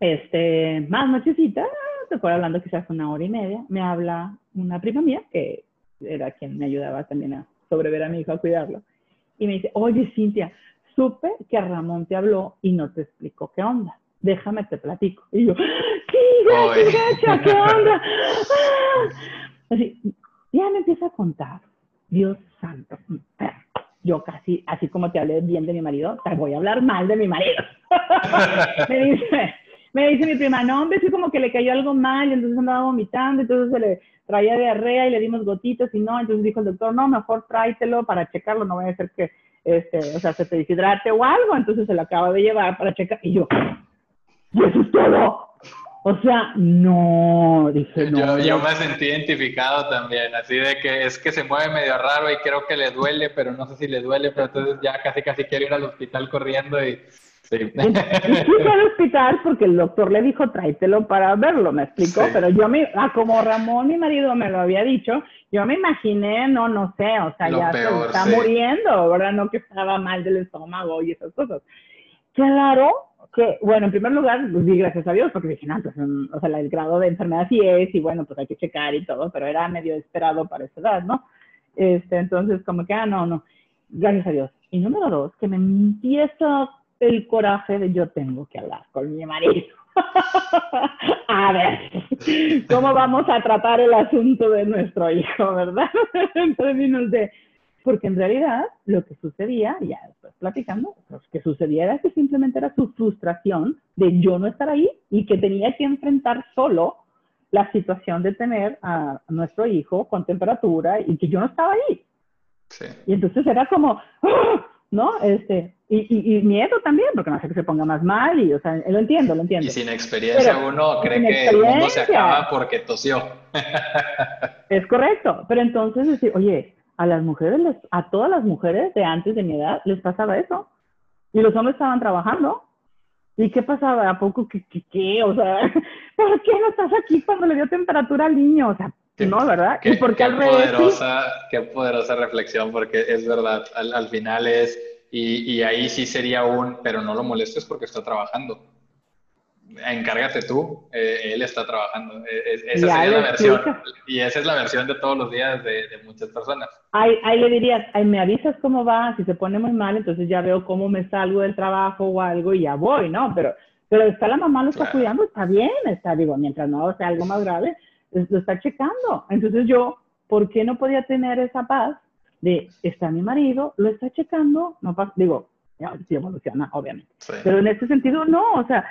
Este, más nochecita, te acuerdo hablando quizás una hora y media, me habla una prima mía que era quien me ayudaba también a sobrever a mi hijo, a cuidarlo. Y me dice, oye, Cintia, supe que Ramón te habló y no te explicó qué onda. Déjame te platico. Y yo, sí, gacha, ¿qué onda? Así, ya me empieza a contar. Dios santo. Yo casi, así como te hablé bien de mi marido, te voy a hablar mal de mi marido. me dice, me dice mi prima, no, hombre, sí como que le cayó algo mal y entonces andaba vomitando, entonces se le traía diarrea y le dimos gotitas y no, entonces dijo el doctor, no, mejor tráetelo para checarlo, no vaya a ser que, este, o sea, se te deshidrate o algo, entonces se lo acaba de llevar para checar y yo, ¿y eso es todo? O sea, no, dije no. Yo, yo, me sentí identificado también, así de que es que se mueve medio raro y creo que le duele, pero no sé si le duele, pero entonces ya casi casi quiero ir al hospital corriendo y Sí. fui al hospital porque el doctor le dijo, tráetelo para verlo, me explicó, pero yo me, ah, como Ramón, mi marido, me lo había dicho, yo me imaginé, no, no sé, o sea, ya se está muriendo, ¿verdad? No que estaba mal del estómago y esas cosas. Claro que, bueno, en primer lugar, pues di gracias a Dios, porque dije, no, pues, o sea, el grado de enfermedad sí es, y bueno, pues hay que checar y todo, pero era medio esperado para esa edad, ¿no? Este, entonces, como que, ah, no, no, gracias a Dios. Y número dos, que me empieza el coraje de yo tengo que hablar con mi marido. a ver, ¿cómo vamos a tratar el asunto de nuestro hijo, verdad? en términos de, porque en realidad lo que sucedía, ya después platicando, lo que sucedía era que simplemente era su frustración de yo no estar ahí y que tenía que enfrentar solo la situación de tener a nuestro hijo con temperatura y que yo no estaba ahí. Sí. Y entonces era como. ¿no? Este, y, y, miedo también, porque no hace que se ponga más mal, y, o sea, lo entiendo, lo entiendo. Y sin experiencia uno cree que el mundo se acaba porque tosió. es correcto, pero entonces decir, oye, a las mujeres, a todas las mujeres de antes de mi edad les pasaba eso, y los hombres estaban trabajando, ¿Y qué pasaba? ¿A poco qué, qué, O sea, ¿por qué no estás aquí cuando le dio temperatura al niño? O sea, no, ¿verdad? Qué, ¿Y por qué, poderosa, qué poderosa reflexión, porque es verdad, al, final es, y, y, ahí sí sería un, pero no lo molestes porque está trabajando. Encárgate tú, eh, él está trabajando. E, esa sería la versión. Y esa es la versión de todos los días de, de muchas personas. Ahí, ahí le dirías, ahí me avisas cómo va, si se pone muy mal, entonces ya veo cómo me salgo del trabajo o algo y ya voy, ¿no? Pero, pero está la mamá, lo está cuidando, está bien, está, digo, mientras no sea algo más grave, lo está checando. Entonces yo, ¿por qué no podía tener esa paz de, está mi marido, lo está checando, no pasa, digo, ya, sí evoluciona, obviamente. Pero en ese sentido, no, o sea,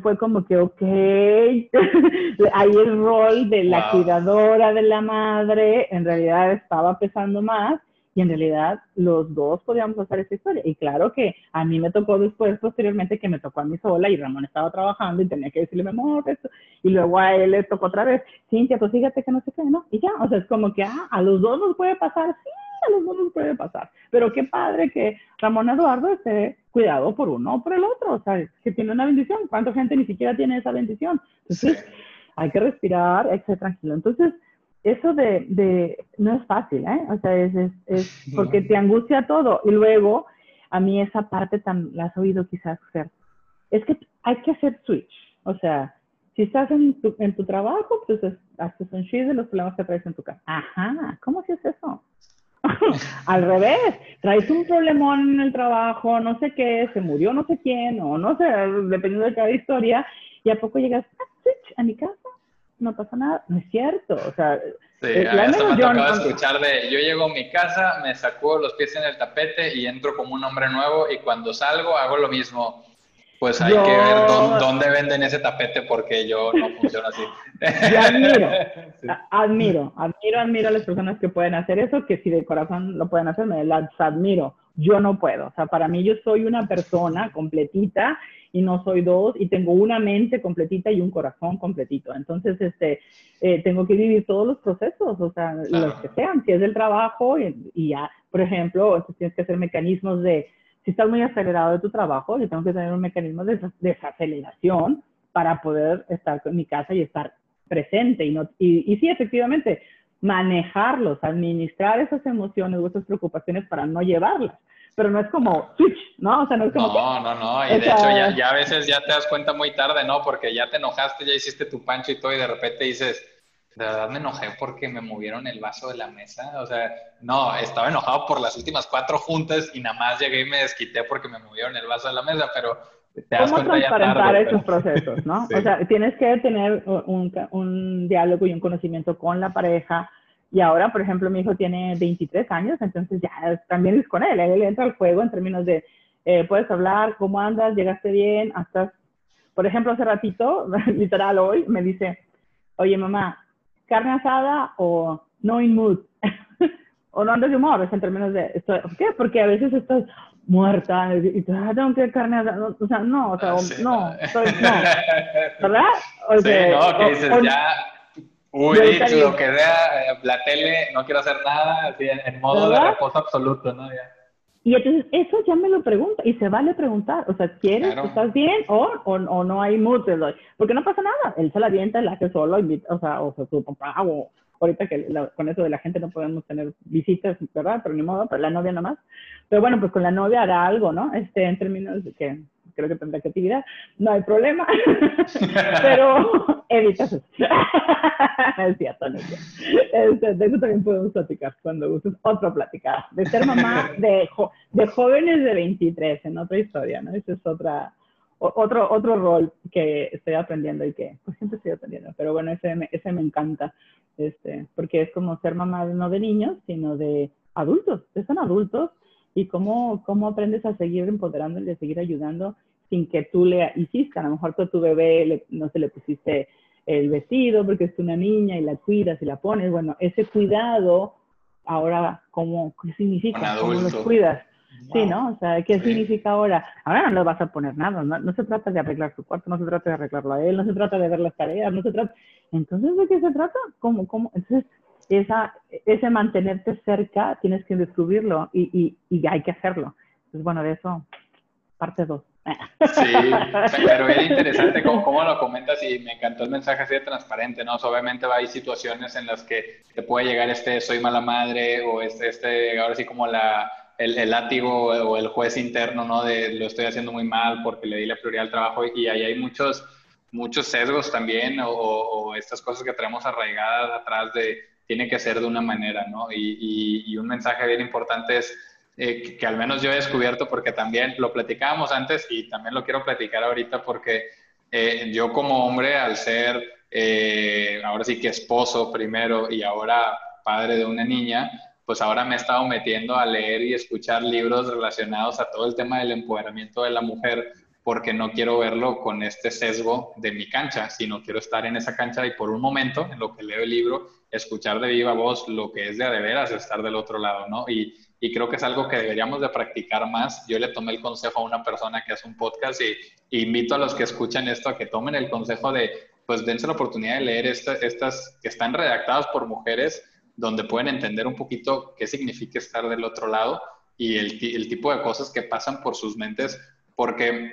fue como que, ok, ahí el rol de la cuidadora de la madre en realidad estaba pesando más y en realidad los dos podíamos hacer esa historia. Y claro que a mí me tocó después, posteriormente, que me tocó a mí sola y Ramón estaba trabajando y tenía que decirle, mi amor, esto. Y luego a él le tocó otra vez, Cintia, pues fíjate que no sé qué, ¿no? Y ya, o sea, es como que ah, a los dos nos puede pasar, sí, a los dos nos puede pasar. Pero qué padre que Ramón Eduardo esté cuidado por uno o por el otro, o sea, que tiene una bendición. ¿Cuánta gente ni siquiera tiene esa bendición? Entonces, hay que respirar, hay que ser tranquilo. Entonces, eso de, de, no es fácil, ¿eh? O sea, es, es, es porque te angustia todo. Y luego, a mí esa parte tan, la has oído quizás ser, es que hay que hacer switch. O sea, si estás en tu, en tu trabajo, pues haces un switch de los problemas que traes en tu casa. Ajá, ¿cómo si es eso? Al revés, traes un problemón en el trabajo, no sé qué, se murió no sé quién, o no sé, dependiendo de cada historia, y a poco llegas, ah, switch, a mi casa, no pasa nada. No es cierto. O sea, sí, eh, a me tocaba escuchar de, yo llego a mi casa, me sacudo los pies en el tapete y entro como un hombre nuevo y cuando salgo hago lo mismo. Pues hay que ver dónde, venden ese tapete porque yo no funciono así. admiro, admiro, admiro, admiro a las personas que pueden hacer eso, que si de corazón lo pueden hacer, me las admiro. Yo no puedo. O sea, para mí yo soy una persona completita y no soy dos y tengo una mente completita y un corazón completito. Entonces, este, eh, tengo que vivir todos los procesos, o sea, los que sean, si es del trabajo y, ya, por ejemplo, tienes que hacer mecanismos de, si estás muy acelerado de tu trabajo, yo tengo que tener un mecanismo de desaceleración para poder estar en mi casa y estar presente y, no, y, y sí, efectivamente, manejarlos, administrar esas emociones o esas preocupaciones para no llevarlas pero no es como switch, ¿no? O sea, no es como... No, no, no, y de hecho ya, ya, a veces ya te das cuenta muy tarde, ¿no? Porque ya te enojaste, ya hiciste tu pancho y todo y de repente dices, de verdad me enojé porque me movieron el vaso de la mesa, o sea, no, estaba enojado por las últimas cuatro juntas y nada más llegué y me desquité porque me movieron el vaso de la mesa, pero... ¿Cómo transparentar esos procesos, no? O sea, tienes que tener un, un diálogo y un conocimiento con la pareja, y ahora, por ejemplo, mi hijo tiene 23 años, entonces ya también es con él. Él entra al juego en términos de, eh, puedes hablar, cómo andas, llegaste bien, hasta, por ejemplo, hace ratito, literal hoy, me dice, oye mamá, carne asada o no in mood, o no andas de humor, es en términos de, esto, ¿qué? Porque a veces estás muerta y tú, ah, tengo que carne asada, o sea, no, o sea, ah, no, no, ¿verdad? O sí, no, que dices, ya Uy, lo que sea, eh, la tele, no quiero hacer nada, en, modo de reposo absoluto, ¿no? Y entonces eso ya me lo pregunta y se vale preguntar, o sea, ¿quieres? ¿Estás bien? O, o, o, no hay mood, porque no pasa nada, él se la avienta, él hace solo, invita, o sea, o su papá, o ahorita que con eso de la gente no podemos tener visitas, ¿verdad? Pero ni modo, pero la novia nomás. Pero bueno, pues con la novia hará algo, ¿no? Este, en términos de que creo que tendrá creatividad, no hay problema, pero evitas eso. es cierto, no es cierto. Este, de eso también podemos platicar cuando gustes otra plática, de ser mamá de, de jóvenes de 23, en otra historia, ¿no? Esa es otra, otro, otro rol que estoy aprendiendo y que pues siempre estoy aprendiendo, pero bueno, ese me, ese me encanta, este, porque es como ser mamá no de niños, sino de adultos, son adultos y cómo, cómo aprendes a seguir empoderando y a seguir ayudando sin que tú le hiciste. A lo mejor tú a tu bebé no se le pusiste el vestido porque es una niña y la cuidas y la pones. Bueno, ese cuidado, ahora, ¿cómo, ¿qué significa? ¿Cómo los cuidas? Sí, ¿no? O sea, ¿qué significa ahora? Ahora no le vas a poner nada, no, no, se trata de arreglar su cuarto, no se trata de arreglarlo a él, no se trata de ver las tareas, no se trata... Entonces, ¿de qué se trata? ¿Cómo, cómo? Entonces, esa, ese mantenerte cerca, tienes que descubrirlo y, y, y hay que hacerlo. Entonces, bueno, de eso, parte dos. Sí, pero es interesante cómo, lo comentas y me encantó el mensaje así de transparente, ¿no? obviamente hay situaciones en las que te puede llegar este soy mala madre o este, este ahora sí como la, el, el, látigo o el juez interno, ¿no? De lo estoy haciendo muy mal porque le di la prioridad al trabajo y ahí hay muchos, muchos sesgos también o, o estas cosas que tenemos arraigadas atrás de tiene que ser de una manera, ¿no? Y, y, y un mensaje bien importante es eh, que, al menos yo he descubierto porque también lo platicábamos antes y también lo quiero platicar ahorita porque eh, yo como hombre al ser eh, ahora sí que esposo primero y ahora padre de una niña, pues ahora me he estado metiendo a leer y escuchar libros relacionados a todo el tema del empoderamiento de la mujer porque no quiero verlo con este sesgo de mi cancha, sino quiero estar en esa cancha y por un momento, en lo que leo el libro, escuchar de viva voz lo que es de a de veras estar del otro lado, ¿no? Y, creo que es algo que deberíamos de practicar más. Yo le tomé el consejo a una persona que hace un podcast y, invito a los que escuchan esto a que tomen el consejo de, pues dense la oportunidad de leer estas que están redactadas por mujeres donde pueden entender un poquito qué significa estar del otro lado y el, tipo de cosas que pasan por sus mentes, porque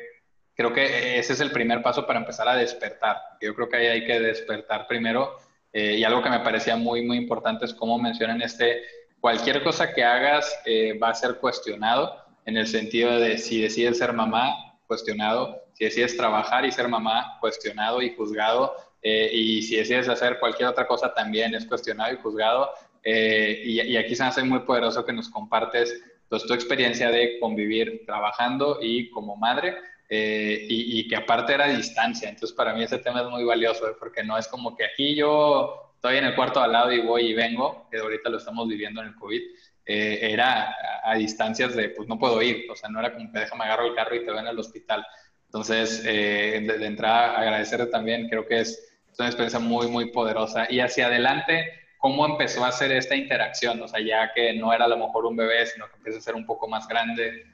creo que ese es el primer paso para empezar a despertar. Yo creo que ahí hay que despertar primero eh, y algo que me parecía muy, muy importante es cómo mencionan este, cualquier cosa que hagas eh, va a ser cuestionado en el sentido de si decides ser mamá, cuestionado, si decides trabajar y ser mamá, cuestionado y juzgado, eh, y si decides hacer cualquier otra cosa también es cuestionado y juzgado. y, y, aquí se hace muy poderoso que nos compartes pues, tu experiencia de convivir trabajando y como madre, eh, y, que aparte era a distancia. Entonces, para mí ese tema es muy valioso, ¿eh? porque no es como que aquí yo estoy en el cuarto al lado y voy y vengo, que ahorita lo estamos viviendo en el COVID. Eh, era a, distancias de, pues no puedo ir, o sea, no era como que déjame agarro el carro y te ven al hospital. Entonces, de, de, entrada, agradecerte también, creo que es, es una experiencia muy, muy poderosa. Y hacia adelante, ¿cómo empezó a hacer esta interacción? O sea, ya que no era a lo mejor un bebé, sino que empieza a ser un poco más grande.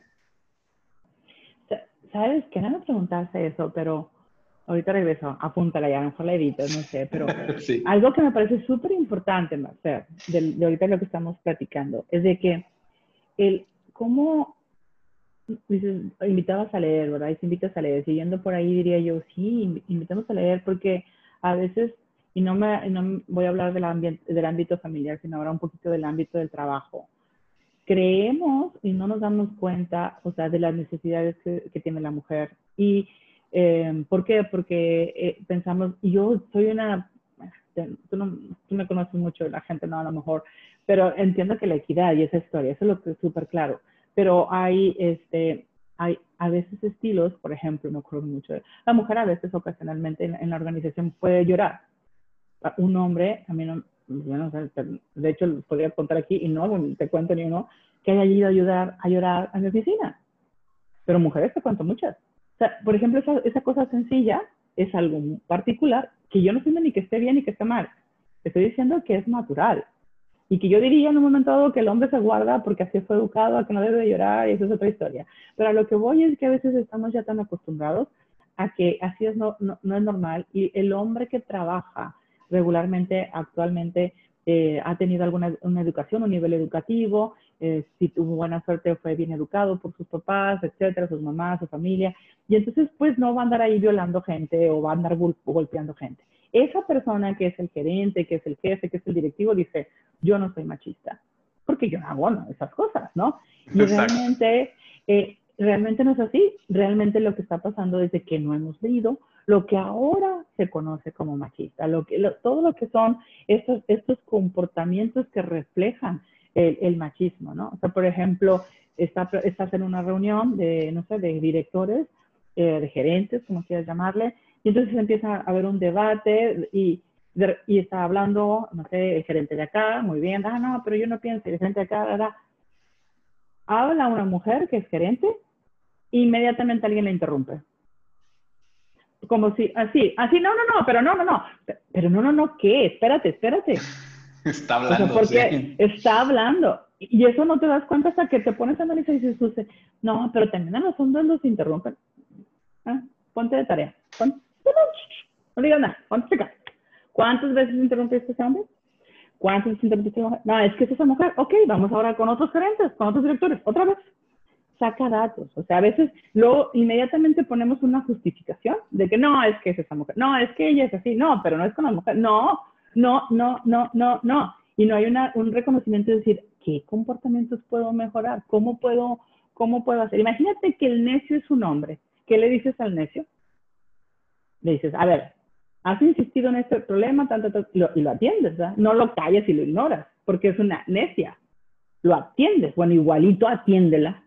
¿Sabes me preguntaste eso, pero ahorita regreso, apúntala ya, a lo mejor la edito, no sé, pero algo que me parece súper importante, Marcel, de, de ahorita lo que estamos platicando, es de que el cómo dices, invitabas a leer, ¿verdad? Y si invitas a leer, siguiendo por ahí diría yo, sí, invitamos a leer porque a veces y no, me, no voy a hablar del, del ámbito familiar, sino ahora un poquito del ámbito del trabajo. Creemos y no nos damos cuenta, o sea, de las necesidades que, que tiene la mujer. ¿Y eh, por qué? Porque eh, pensamos, yo soy una, tú, no, tú me conoces mucho, la gente no a lo mejor, pero entiendo que la equidad y esa historia, eso es lo que es súper claro. Pero hay, este, hay a veces estilos, por ejemplo, me acuerdo mucho, la mujer a veces ocasionalmente en la organización puede llorar, un hombre, a mí no, de hecho podría contar aquí y no te cuento ni uno, que haya ido a ayudar a llorar a mi oficina. Pero mujeres te cuento muchas. O sea, por ejemplo, esa, esa cosa sencilla es algo particular que yo no sé ni que esté bien ni que esté mal. Estoy diciendo que es natural. Y que yo diría en un momento dado que el hombre se guarda porque así fue educado a que no debe llorar y eso es otra historia. Pero a lo que voy es que a veces estamos ya tan acostumbrados a que así es no, no, no es normal. Y el hombre que trabaja regularmente actualmente eh, ha tenido alguna una educación, un nivel educativo, eh, si tuvo buena suerte fue bien educado por sus papás, etcétera, sus mamás, su familia, y entonces pues no va a andar ahí violando gente o va a andar golpeando gente. Esa persona que es el gerente, que es el jefe, que es el directivo, dice, yo no soy machista, porque yo no hago esas cosas, ¿no? Y realmente, eh, realmente no es así, realmente lo que está pasando es que no hemos leído, lo que ahora se conoce como machista, lo que, todo lo que son estos, estos comportamientos que reflejan el, machismo, ¿no? O sea, por ejemplo, está, estás en una reunión de, no sé, de directores, eh, de gerentes, como quieras llamarle, y entonces empieza a haber un debate y, y está hablando, no sé, el gerente de acá, muy bien, ah, no, pero yo no pienso, el gerente de acá, ¿verdad? Habla una mujer que es gerente, inmediatamente alguien la interrumpe como si, así, así, no, no, no, pero no, no, no, pero no, no, no, ¿qué? Espérate, espérate. Está hablando. porque está hablando. Y eso no te das cuenta hasta que te pones a analizar y dices, no, pero también a los hombres los interrumpen. Ah, ponte de tarea. no digas nada, ponte acá. ¿Cuántas veces interrumpiste ese hombre? ¿Cuántas veces interrumpiste esa mujer? No, es que es esa mujer. Ok, vamos ahora con otros gerentes, con otros directores. Otra vez saca datos. O sea, a veces luego inmediatamente ponemos una justificación de que no, es que es esa mujer, no, es que ella es así, no, pero no es con la mujer, no, no, no, no, no, no. Y no hay una, un reconocimiento de decir, ¿qué comportamientos puedo mejorar? ¿Cómo puedo, cómo puedo hacer? Imagínate que el necio es un hombre. ¿Qué le dices al necio? Le dices, a ver, has insistido en este problema, tanto, y, lo, y lo atiendes, ¿verdad? No lo calles y lo ignoras, porque es una necia. Lo atiendes, bueno, igualito atiéndela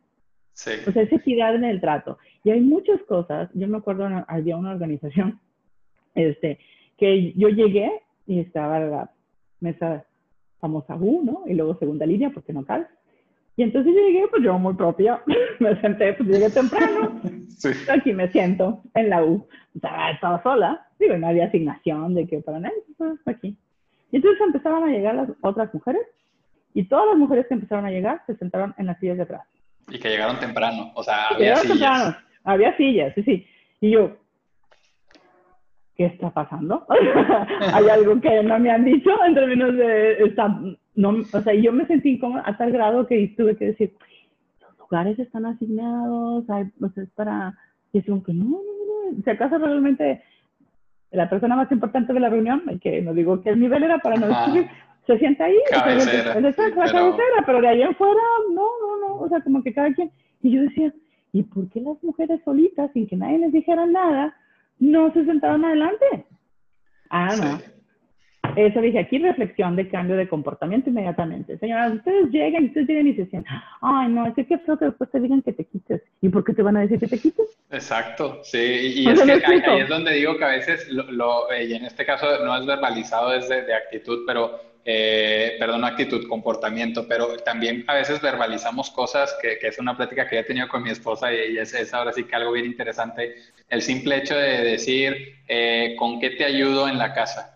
o sea, es equidad en el trato. Y hay muchas cosas. Yo me acuerdo, había una organización este, que yo llegué y estaba la mesa famosa U, ¿no? Y luego segunda línea, porque no cabe. Y entonces yo llegué, pues yo muy propia, me senté, pues llegué temprano. Sí. Aquí me siento en la U. Estaba, estaba sola, digo, no había asignación de que para nadie, aquí. Y entonces empezaban a llegar las otras mujeres y todas las mujeres que empezaron a llegar se sentaron en las sillas de atrás. Y que llegaron temprano, o sea, había sillas. Temprano. Había sillas, sí, sí. Y yo, ¿qué está pasando? Hay algo que no me han dicho en términos de, está, no, o sea, yo me sentí incómoda a tal grado que tuve que decir, lugares están asignados, hay, pues es para, y es como que no, no, no, si acaso realmente la persona más importante de la reunión, que no digo qué nivel era para no decir, se sienta ahí, cabecera, o sea, la cabecera, pero de ahí en fuera, no, no, no, o sea, como que cada quien, y yo decía, ¿y por qué las mujeres solitas, sin que nadie les dijera nada, no se sentaron adelante? Ah, no. Eso dije, aquí reflexión de cambio de comportamiento inmediatamente. Señoras, ustedes llegan, ustedes llegan y se sienten, ay, no, es que qué feo que después te digan que te quites. ¿Y por qué te van a decir que te quites? Exacto, sí. Y es que ahí, es donde digo que a veces, lo, y en este caso no es verbalizado desde de actitud, pero eh, perdón, actitud, comportamiento, pero también a veces verbalizamos cosas, que, que es una plática que he tenido con mi esposa y, es, es, ahora sí que algo bien interesante, el simple hecho de decir, eh, ¿con qué te ayudo en la casa?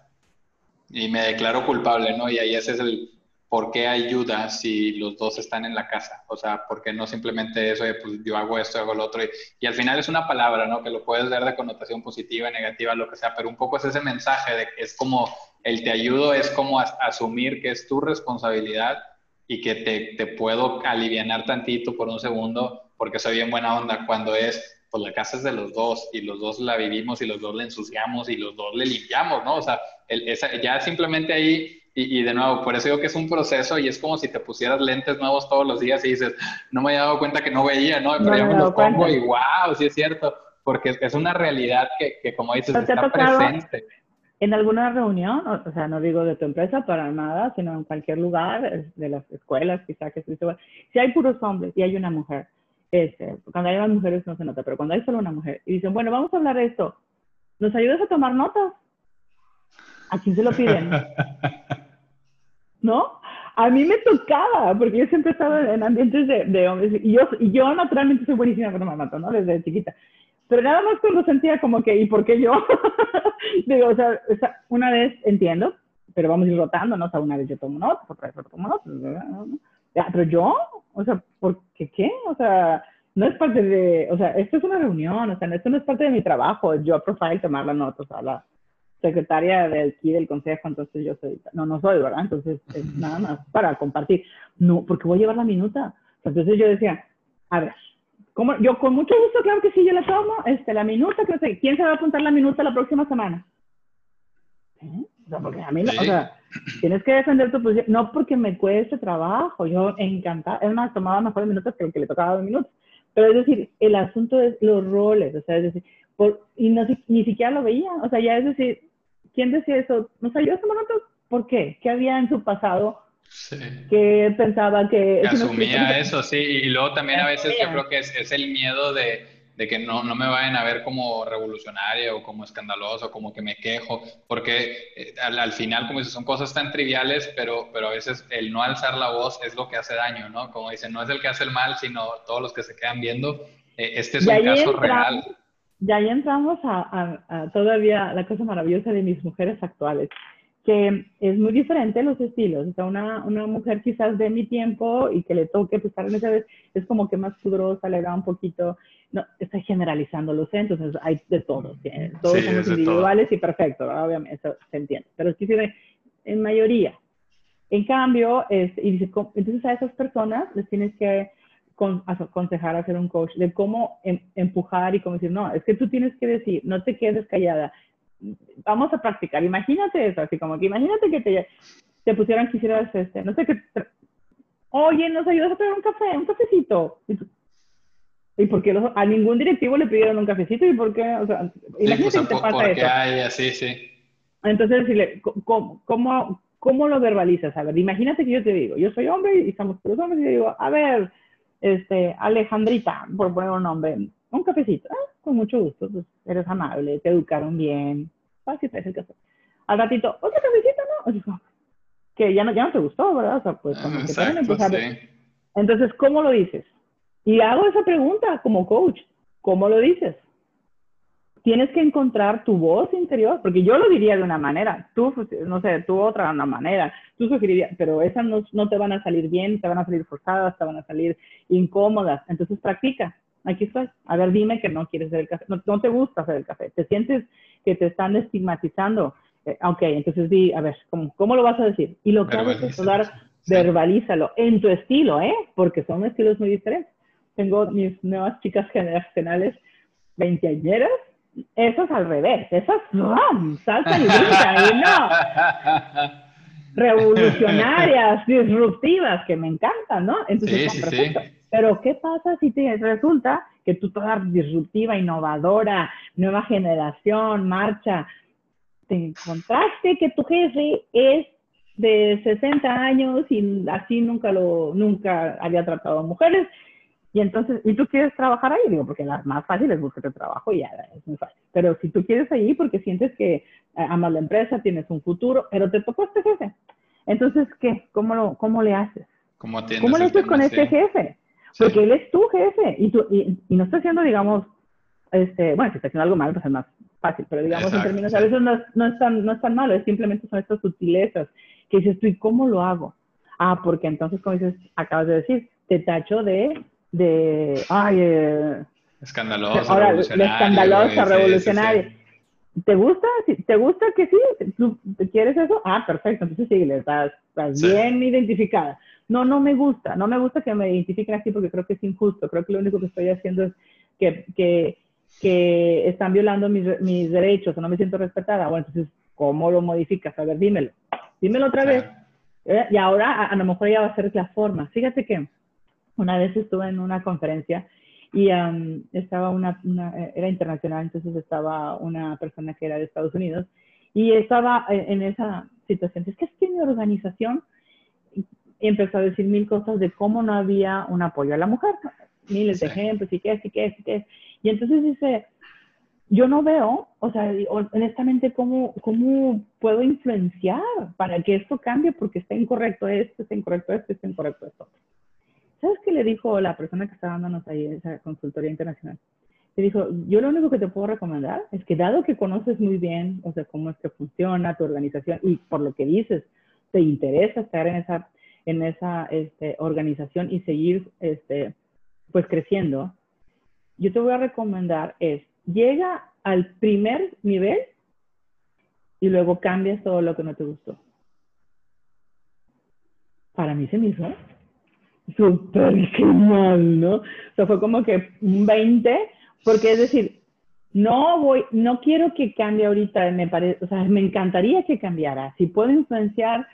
Y me declaro culpable, ¿no? Y ahí ese es el, ¿por qué ayuda si los dos están en la casa? O sea, ¿por qué no simplemente eso de, pues yo hago esto, hago lo otro? Y, y, al final es una palabra, ¿no? Que lo puedes ver de connotación positiva, negativa, lo que sea, pero un poco es ese mensaje de que es como el te ayudo es como asumir que es tu responsabilidad y que te, te puedo aliviar tantito por un segundo porque soy bien buena onda cuando es, pues la casa es de los dos y los dos la vivimos y los dos la ensuciamos y los dos le limpiamos, ¿no? O sea, el, esa, ya simplemente ahí, y, y, de nuevo, por eso digo que es un proceso y es como si te pusieras lentes nuevos todos los días y dices, no me había dado cuenta que no veía, ¿no? Pero ya me los pongo y wow, sí es cierto, porque es una realidad que, que como dices, está presente en alguna reunión, o, sea, no digo de tu empresa para nada, sino en cualquier lugar, de las escuelas, quizá que si hay puros hombres y hay una mujer, este, cuando hay más mujeres no se nota, pero cuando hay solo una mujer y dicen, bueno, vamos a hablar de esto, ¿nos ayudas a tomar notas? ¿A quién se lo piden? ¿No? A mí me tocaba, porque yo siempre he estado en ambientes de, de hombres, y yo, y yo naturalmente soy buenísima con mato, ¿no? Desde chiquita. Pero nada más cuando sentía como que, ¿y por qué yo? Digo, o sea, una vez entiendo, pero vamos a ir rotando, ¿no? O sea, una vez yo tomo notas, otra vez yo tomo notas. Ya, pero yo, o sea, ¿por qué qué? O sea, no es parte de, o sea, esto es una reunión, o sea, esto no es parte de mi trabajo, yo profile tomar la nota, o sea, la secretaria de aquí del consejo, entonces yo soy, no, no soy, ¿verdad? Entonces es nada más para compartir. No, porque voy a llevar la minuta. Entonces yo decía, a ver, yo con mucho gusto, claro que sí, yo la tomo, este, la minuta, que sé, ¿quién se va a apuntar la minuta la próxima semana? ¿Eh? O sea, porque a mí, o sea, tienes que defender tu posición, no porque me cueste trabajo, yo encantada, es una tomaba mejores minutos que el que le tocaba dos minutos, pero es decir, el asunto es los roles, o sea, es decir, por, y no, ni siquiera lo veía, o sea, ya es decir, ¿quién decía eso? ¿Nos ayudó ese momento? ¿Por qué? ¿Qué había en su pasado que pensaba que... asumía eso, sí, y luego también a veces yo creo que es, es el miedo de, de, que no, no me vayan a ver como revolucionario o como escandaloso, como que me quejo, porque eh, al, al, final, como dices, son cosas tan triviales, pero, pero a veces el no alzar la voz es lo que hace daño, ¿no? Como dicen, no es el que hace el mal, sino todos los que se quedan viendo. Eh, este es un caso real. Y ahí entramos a, a, a todavía la cosa maravillosa de mis mujeres actuales que es muy diferente los estilos. O sea, una, una mujer quizás de mi tiempo y que le toque estar en esa vez es como que más pudrosa, le da un poquito, no, estoy generalizando los entonces hay de todos, todos somos individuales y perfecto, obviamente, eso se entiende, pero es que en mayoría. En cambio, es, y dice, entonces a esas personas les tienes que aconsejar hacer un coach de cómo em, empujar y cómo decir, no, es que tú tienes que decir, no te quedes callada, vamos a practicar. Imagínate eso, así como que imagínate que te, te pusieran que hicieras este, no sé qué. Oye, ¿nos ayudas a traer un café, un cafecito? ¿Y por qué a ningún directivo le pidieron un cafecito? ¿Y por qué? O sea, imagínate pues, que te pasa eso. Hay, así, sí. Entonces, decirle, ¿cómo, cómo, ¿cómo lo verbalizas? A ver, imagínate que yo te digo, yo soy hombre y estamos todos hombres y te digo, a ver, este, Alejandrita, por poner un nombre, un cafecito. Ah, con mucho gusto, pues eres amable, te educaron bien. Fácil, es el café. Al ratito, otro cafecito, ¿no? que ya no, ya no te gustó, ¿verdad? O sea, pues que Exacto, sí. Entonces, ¿cómo lo dices? Y hago esa pregunta como coach. ¿Cómo lo dices? Tienes que encontrar tu voz interior, porque yo lo diría de una manera, tú, no sé, tú otra de una manera, tú sugerirías, pero esas no, no te van a salir bien, te van a salir forzadas, te van a salir incómodas. Entonces, practica aquí estoy. A ver, dime que no quieres hacer el café, no, te gusta hacer el café, te sientes que te están estigmatizando. Eh, ok, entonces di, a ver, ¿cómo, ¿cómo, lo vas a decir? Y lo que hago es dar verbalízalo en tu estilo, ¿eh? Porque son estilos muy diferentes. Tengo mis nuevas chicas generacionales veinteañeras, esas al revés, esas ¡ram! saltan y brincan y no. Revolucionarias, disruptivas, que me encantan, ¿no? Entonces, sí, sí, Pero, ¿qué pasa si te resulta que tú toda disruptiva, innovadora, nueva generación, marcha, te encontraste que tu jefe es de 60 años y así nunca lo, nunca había tratado a mujeres. Y entonces, ¿y tú quieres trabajar ahí? Digo, porque las más fáciles es buscar trabajo y ya es muy fácil. Pero si tú quieres ahí porque sientes que eh, amas la empresa, tienes un futuro, pero te tocó este jefe. Entonces, ¿qué? ¿Cómo, lo, cómo le haces? ¿Cómo, ¿Cómo le haces con este jefe? Porque él es tu jefe y, tú, y, no está haciendo, digamos, este, bueno, si está haciendo algo mal, pues es más fácil, pero digamos en términos, a veces no es, no, es tan, no es tan malo, es simplemente son estas sutilezas que dices tú, ¿y cómo lo hago? Ah, porque entonces, como dices, acabas de decir, te tacho de, de, ay, eh, escandalosa, ahora, escandalosa, revolucionaria. ¿Te gusta? ¿Te gusta que sí? ¿Tú quieres eso? Ah, perfecto, entonces sí, estás, estás bien identificada. No, no me gusta, no me gusta que me identifiquen así porque creo que es injusto. Creo que lo único que estoy haciendo es que, que, que están violando mis, mis derechos o no me siento respetada. Bueno, entonces, ¿cómo lo modificas? A ver, dímelo dímelo otra vez. Eh, y ahora a, lo mejor ya va a ser la forma. Fíjate que una vez estuve en una conferencia y um, estaba una, eh, era internacional, entonces estaba una persona que era de Estados Unidos y estaba en, esa situación. Es que es que mi organización empezó a decir mil cosas de cómo no había un apoyo a la mujer, miles de ejemplos y qué, y qué, y qué. Y entonces dice, yo no veo, o sea, honestamente, cómo, cómo puedo influenciar para que esto cambie porque está incorrecto esto, está incorrecto esto, está incorrecto esto. ¿Sabes qué le dijo la persona que estaba dándonos ahí esa consultoría internacional? Le dijo, yo lo único que te puedo recomendar es que dado que conoces muy bien, o sea, cómo es que funciona tu organización y por lo que dices, te interesa estar en esa, en esa este, organización y seguir, este, pues, creciendo, yo te voy a recomendar es llega al primer nivel y luego cambias todo lo que no te gustó. Para mí se me hizo súper genial, ¿no? O sea, fue como que un 20, porque es decir, no voy, no quiero que cambie ahorita, me parece, o sea, me encantaría que cambiara. Si puedo influenciar,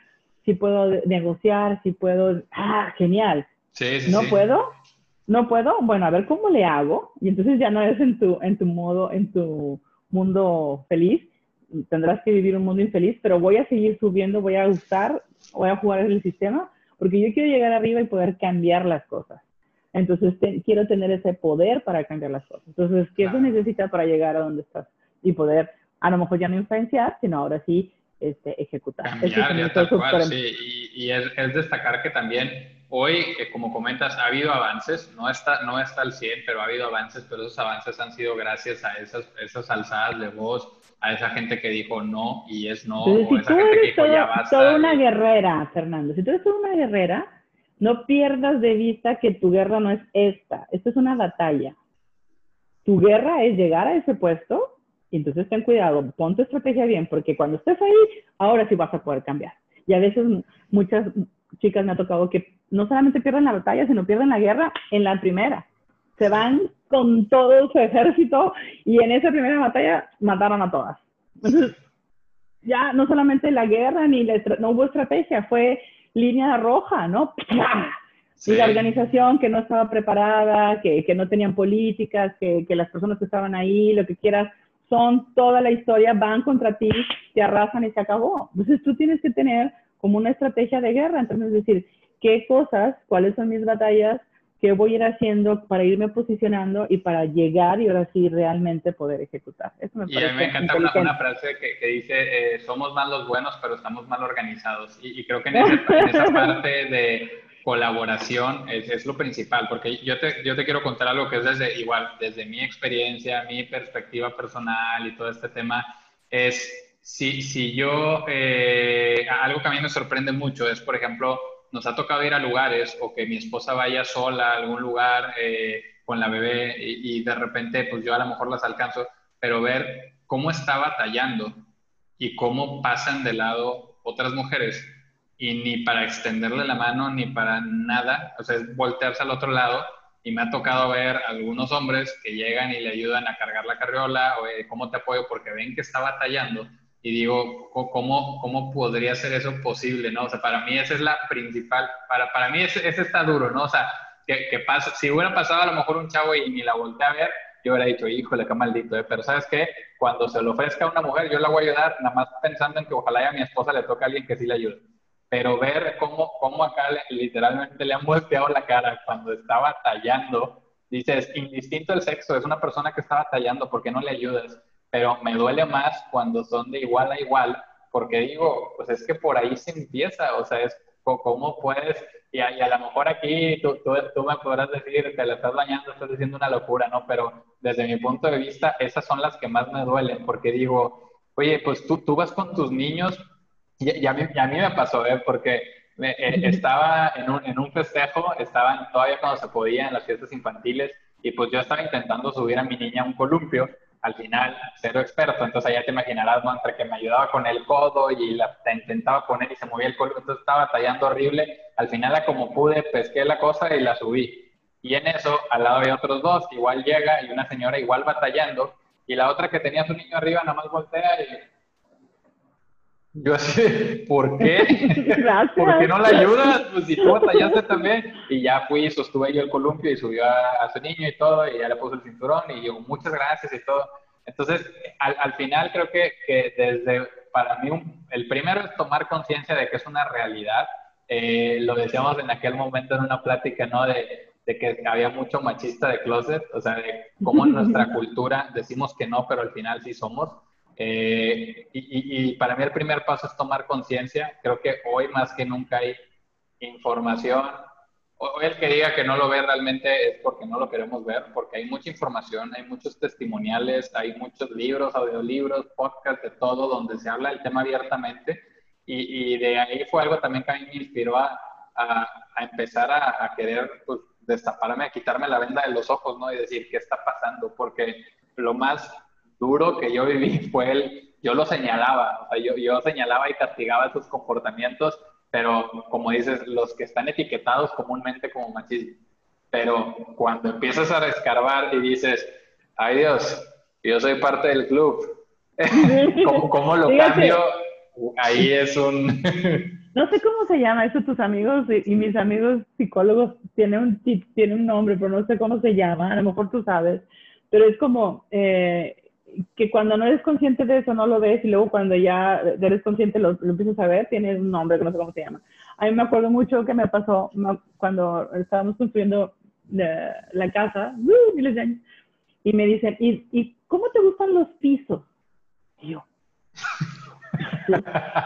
si puedo negociar, si puedo, ah, genial. Sí, sí, no puedo, no puedo, bueno, a ver cómo le hago. Y entonces ya no es en tu, en tu modo, en tu mundo feliz. Tendrás que vivir un mundo infeliz, pero voy a seguir subiendo, voy a usar, voy a jugar el sistema, porque yo quiero llegar arriba y poder cambiar las cosas. Entonces quiero tener ese poder para cambiar las cosas. Entonces, ¿qué se necesita para llegar a donde estás? Y poder, a lo mejor ya no influenciar, sino ahora sí este, ejecutar. Cambiar, tal cual, sí. Y, y es, es, destacar que también hoy, como comentas, ha habido avances, no está, no está al 100, pero ha habido avances, pero esos avances han sido gracias a esas, esas alzadas de voz, a esa gente que dijo no y es no, o esa gente que dijo ya basta. toda una guerrera, Fernando, si tú eres toda una guerrera, no pierdas de vista que tu guerra no es esta, esta es una batalla. Tu guerra es llegar a ese puesto y entonces ten cuidado, pon tu estrategia bien, porque cuando estés ahí, ahora sí vas a poder cambiar. Y a veces muchas chicas me ha tocado que no solamente pierden la batalla, sino pierden la guerra en la primera. Se van con todo su ejército y en esa primera batalla mataron a todas. Entonces, ya no solamente la guerra ni la, no hubo estrategia, fue línea roja, ¿no? Y la organización que no estaba preparada, que, que no tenían políticas, que, que, las personas que estaban ahí, lo que quieras, son toda la historia, van contra ti, te arrasan y se acabó. Entonces tú tienes que tener como una estrategia de guerra, entonces es decir, qué cosas, cuáles son mis batallas, qué voy a ir haciendo para irme posicionando y para llegar y ahora sí realmente poder ejecutar. Eso me y a mí me encanta una, frase que, dice, eh, somos más los buenos, pero estamos mal organizados. Y, creo que en esa, parte de colaboración es, es, lo principal, porque yo te, yo te quiero contar algo que es desde, igual, desde mi experiencia, mi perspectiva personal y todo este tema, es si, si yo, eh, algo que a mí me sorprende mucho es, por ejemplo, nos ha tocado ir a lugares o que mi esposa vaya sola a algún lugar eh, con la bebé y, de repente pues yo a lo mejor las alcanzo, pero ver cómo está batallando y cómo pasan de lado otras mujeres y ni para extenderle la mano ni para nada, o sea, es voltearse al otro lado y me ha tocado ver algunos hombres que llegan y le ayudan a cargar la carriola o cómo te apoyo porque ven que está batallando y digo, ¿cómo, cómo podría ser eso posible? ¿no? O sea, para mí esa es la principal, para, para mí ese, ese está duro, ¿no? O sea, que, que pasa, si hubiera pasado a lo mejor un chavo y ni la volteé a ver, yo hubiera dicho, híjole, qué maldito, ¿eh? pero ¿sabes qué? Cuando se lo ofrezca a una mujer, yo la voy a ayudar, nada más pensando en que ojalá a mi esposa le toque a alguien que sí le ayude. Pero ver cómo, cómo acá literalmente le han volteado la cara cuando estaba tallando, dices, indistinto el sexo, es una persona que está batallando, ¿por qué no le ayudas? Pero me duele más cuando son de igual a igual, porque digo, pues es que por ahí se empieza, o sea, es cómo puedes y a, lo mejor aquí tú, tú, me podrás decir, te la estás bañando, estás diciendo una locura, ¿no? Pero desde mi punto de vista, esas son las que más me duelen, porque digo, oye, pues tú, tú vas con tus niños, y, a, mí, a mí me pasó, ¿eh? Porque eh, estaba en un, en un festejo, estaban todavía cuando se podía en las fiestas infantiles, y pues yo estaba intentando subir a mi niña a un columpio, al final cero experto, entonces ya te imaginarás, ¿no? Que me ayudaba con el codo y la, intentaba poner y se movía el codo, entonces estaba tallando horrible, al final como pude pesqué la cosa y la subí. Y en eso, al lado había otros dos, igual llega y una señora igual batallando, y la otra que tenía su niño arriba nada más voltea y yo así, ¿por qué? Gracias. ¿Por qué no la ayudas? Pues si tú batallaste también. Y ya fui y sostuve yo el columpio y subió a, su niño y todo, y ya le puso el cinturón y yo, muchas gracias y todo. Entonces, al, al final creo que, que, desde, para mí, el primero es tomar conciencia de que es una realidad. Eh, lo decíamos en aquel momento en una plática, ¿no? De, de que había mucho machista de closet, o sea, de cómo en nuestra cultura decimos que no, pero al final sí somos. Eh, y, para mí el primer paso es tomar conciencia. Creo que hoy más que nunca hay información. Hoy el que diga que no lo ve realmente es porque no lo queremos ver, porque hay mucha información, hay muchos testimoniales, hay muchos libros, audiolibros, podcasts, de todo, donde se habla del tema abiertamente. Y, de ahí fue algo también que a mí me inspiró a, a, empezar a, a querer pues, destaparme, a quitarme la venda de los ojos, ¿no? Y decir, ¿qué está pasando? Porque lo más duro que yo viví fue el, yo lo señalaba, o sea, yo, yo señalaba y castigaba sus comportamientos, pero como dices, los que están etiquetados comúnmente como machismo. Pero cuando empiezas a escarbar y dices, ay Dios, yo soy parte del club, ¿Cómo, ¿Cómo, lo cambio? Ahí es un... no sé cómo se llama eso, tus amigos y, mis amigos psicólogos tienen un, tienen un nombre, pero no sé cómo se llama, a lo mejor tú sabes, pero es como, eh, que cuando no eres consciente de eso no lo ves y luego cuando ya eres consciente lo, lo empiezas a ver, tiene un nombre que no sé cómo se llama. A mí me acuerdo mucho que me pasó cuando estábamos construyendo la, casa, uh, miles de años, y me dicen, ¿y, ¿y cómo te gustan los pisos? Y yo,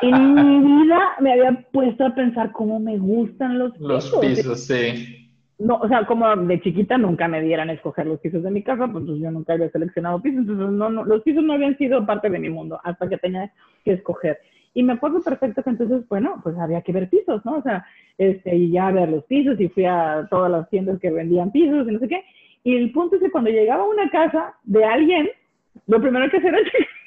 en mi vida me había puesto a pensar cómo me gustan los pisos. Los pisos, sí no, o sea, como de chiquita nunca me dieran a escoger los pisos de mi casa, pues, pues yo nunca había seleccionado pisos, entonces no, no, los pisos no habían sido parte de mi mundo hasta que tenía que escoger. Y me acuerdo perfecto que entonces, bueno, pues había que ver pisos, ¿no? O sea, este, y ya ver los pisos y fui a todas las tiendas que vendían pisos y no sé qué. Y el punto es que cuando llegaba a una casa de alguien, lo primero que hacía era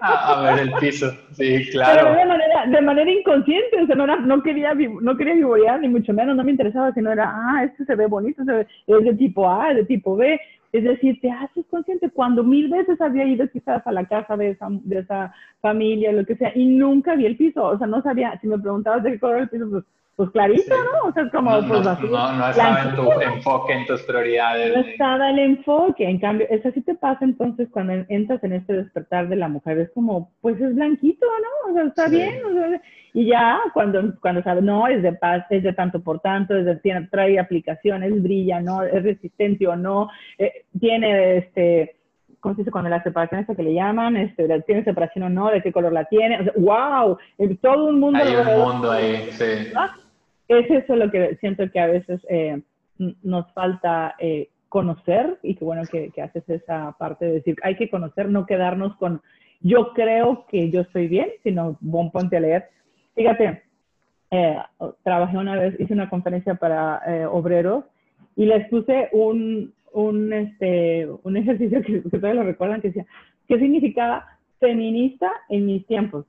a, ver el piso, sí, claro. de manera, de manera inconsciente, o sea, no, no quería, no quería vivorear, ni mucho menos, no me interesaba, sino era, ah, este se ve bonito, se ve, es de tipo A, es de tipo B, es decir, te haces consciente cuando mil veces había ido quizás a la casa de esa, de esa familia, lo que sea, y nunca vi el piso, o sea, no sabía, si me preguntabas de qué color el piso, pues pues clarito, ¿no? O sea, es como, no, pues así. No, no estaba en tu enfoque, en tus prioridades. No estaba el enfoque, en cambio, eso sí te pasa entonces cuando entras en este despertar de la mujer, es como, pues es blanquito, ¿no? O sea, está bien, o sea, y ya cuando, cuando sabes, no, es de paz, es de tanto por tanto, es de, tiene, trae aplicaciones, brilla, ¿no? Es resistente o no, eh, tiene, este, ¿cómo se dice? Cuando la separación esta que le llaman, este, ¿tiene separación o no? ¿De qué color la tiene? O sea, wow, todo un mundo. Hay un mundo ahí, sí. ¿Ah? Es eso lo que siento que a veces eh, nos falta eh, conocer y que bueno que, haces esa parte de decir, hay que conocer, no quedarnos con yo creo que yo estoy bien, sino bon, ponte a leer. Fíjate, eh, trabajé una vez, hice una conferencia para obreros y les puse un, un, este, un ejercicio que, que todavía lo recuerdan, que decía, ¿qué significaba feminista en mis tiempos?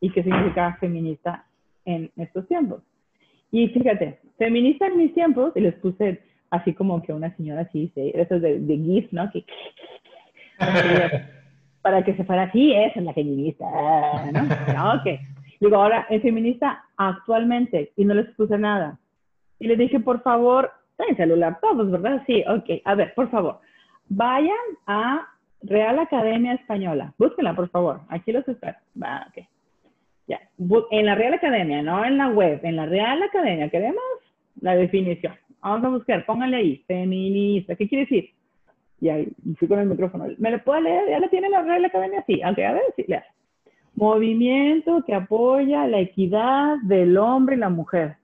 ¿Y qué significaba feminista en estos tiempos. Y fíjate, feminista en mis tiempos, y les puse así como que una señora así, eso de, de GIF, ¿no? Que, para que se fuera así, esa es la feminista, ¿no? no ok. Digo, ahora, en feminista actualmente, y no les puse nada. Y le dije, por favor, en celular todos, ¿verdad? Sí, ok. A ver, por favor, vayan a Real Academia Española. Búsquenla, por favor. Aquí los espero. Va, ok. En la Real Academia, no en la web, en la Real Academia. ¿Queremos? La definición. Vamos a buscar, pónganle ahí, feminista. ¿Qué quiere decir? Y ahí fui con el micrófono. ¿Me lo puedo leer? ¿Ya la tiene la Real Academia? Sí. Ok, a ver, sí, lea. Movimiento que apoya la equidad del hombre y la mujer.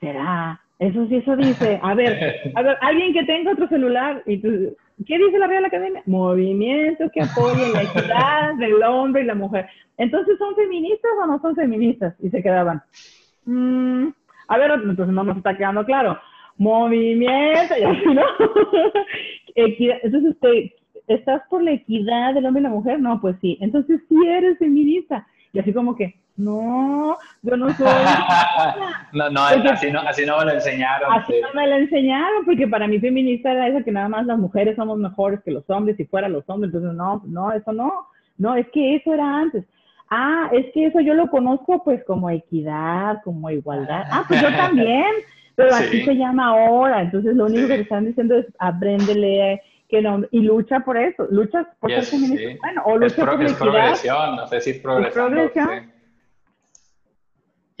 ¿Será? Eso sí, eso dice. A ver, a ver, alguien que tenga otro celular, y tú, ¿qué dice la Real Academia? Movimiento que apoya la equidad del hombre y la mujer. Entonces, ¿son feministas o no son feministas? Y se quedaban. Mm, a ver, entonces no nos está quedando claro. Movimiento, y así, ¿no? equidad. Entonces, usted, ¿estás por la equidad del hombre y la mujer? No, pues sí. Entonces, sí eres feminista. Y así como que, no, yo no soy. no, no, así no, así no me lo enseñaron. Así no me lo enseñaron, porque para mí feminista era eso que nada más las mujeres somos mejores que los hombres, si fuera los hombres, entonces no, no, eso no, no, es que eso era antes. Ah, es que eso yo lo conozco pues como equidad, como igualdad. Ah, pues yo también, pero así se llama ahora, entonces lo único que te están diciendo es apréndele que no, y lucha por eso, luchas por ser feminista, bueno, o lucha por la equidad. progresión, no sé si es progresión.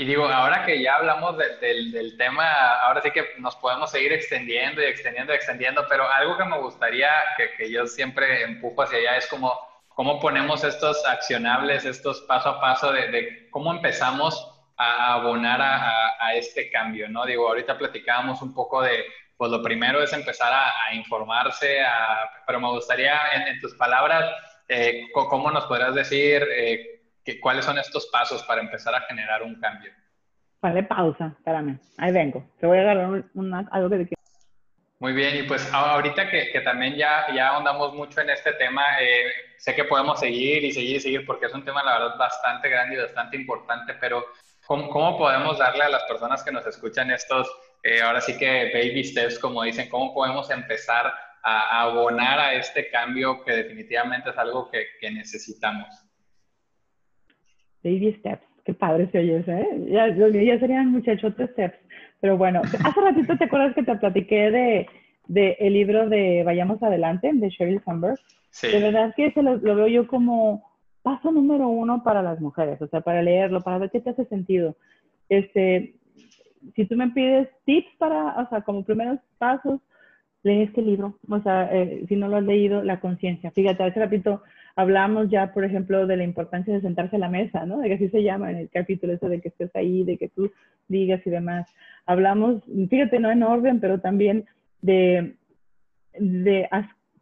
Y digo, ahora que ya hablamos del, del, tema, ahora sí que nos podemos seguir extendiendo y extendiendo y extendiendo, pero algo que me gustaría, que, que yo siempre empujo hacia allá, es como cómo ponemos estos accionables, estos paso a paso de, de cómo empezamos a abonar a, a, este cambio, ¿no? Digo, ahorita platicábamos un poco de, pues lo primero es empezar a, informarse, pero me gustaría en, tus palabras, eh, ¿cómo nos podrás decir? Eh, ¿Cuáles son estos pasos para empezar a generar un cambio? Vale, pausa, espérame, ahí vengo. Te voy a dar algo que te Muy bien, y pues ahorita que, que, también ya, ya ahondamos mucho en este tema, eh, sé que podemos seguir y seguir y seguir porque es un tema, la verdad, bastante grande y bastante importante, pero ¿cómo, cómo podemos darle a las personas que nos escuchan estos, eh, ahora sí que baby steps, como dicen, cómo podemos empezar a, a abonar a este cambio que definitivamente es algo que, que necesitamos? Baby steps. Qué padre se oye eso, ¿eh? Ya, ya serían muchachos steps. Pero bueno, hace ratito te acuerdas que te platiqué de, de el libro de Vayamos Adelante, de Sheryl Sandberg. Sí. De verdad que se lo, veo yo como paso número uno para las mujeres, o sea, para leerlo, para ver qué te hace sentido. Este, si tú me pides tips para, o sea, como primeros pasos, lee este libro. O sea, eh, si no lo has leído, La conciencia. Fíjate, hace ratito hablamos ya, por ejemplo, de la importancia de sentarse a la mesa, ¿no? De que así se llama en el capítulo ese de que estés ahí, de que tú digas y demás. Hablamos, fíjate, no en orden, pero también de, de,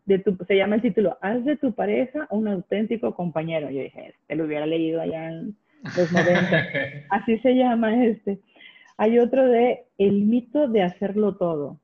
de tu, se llama el título, haz de tu pareja un auténtico compañero. Yo dije, este lo hubiera leído allá en los 90. así se llama este. Hay otro de el mito de hacerlo todo.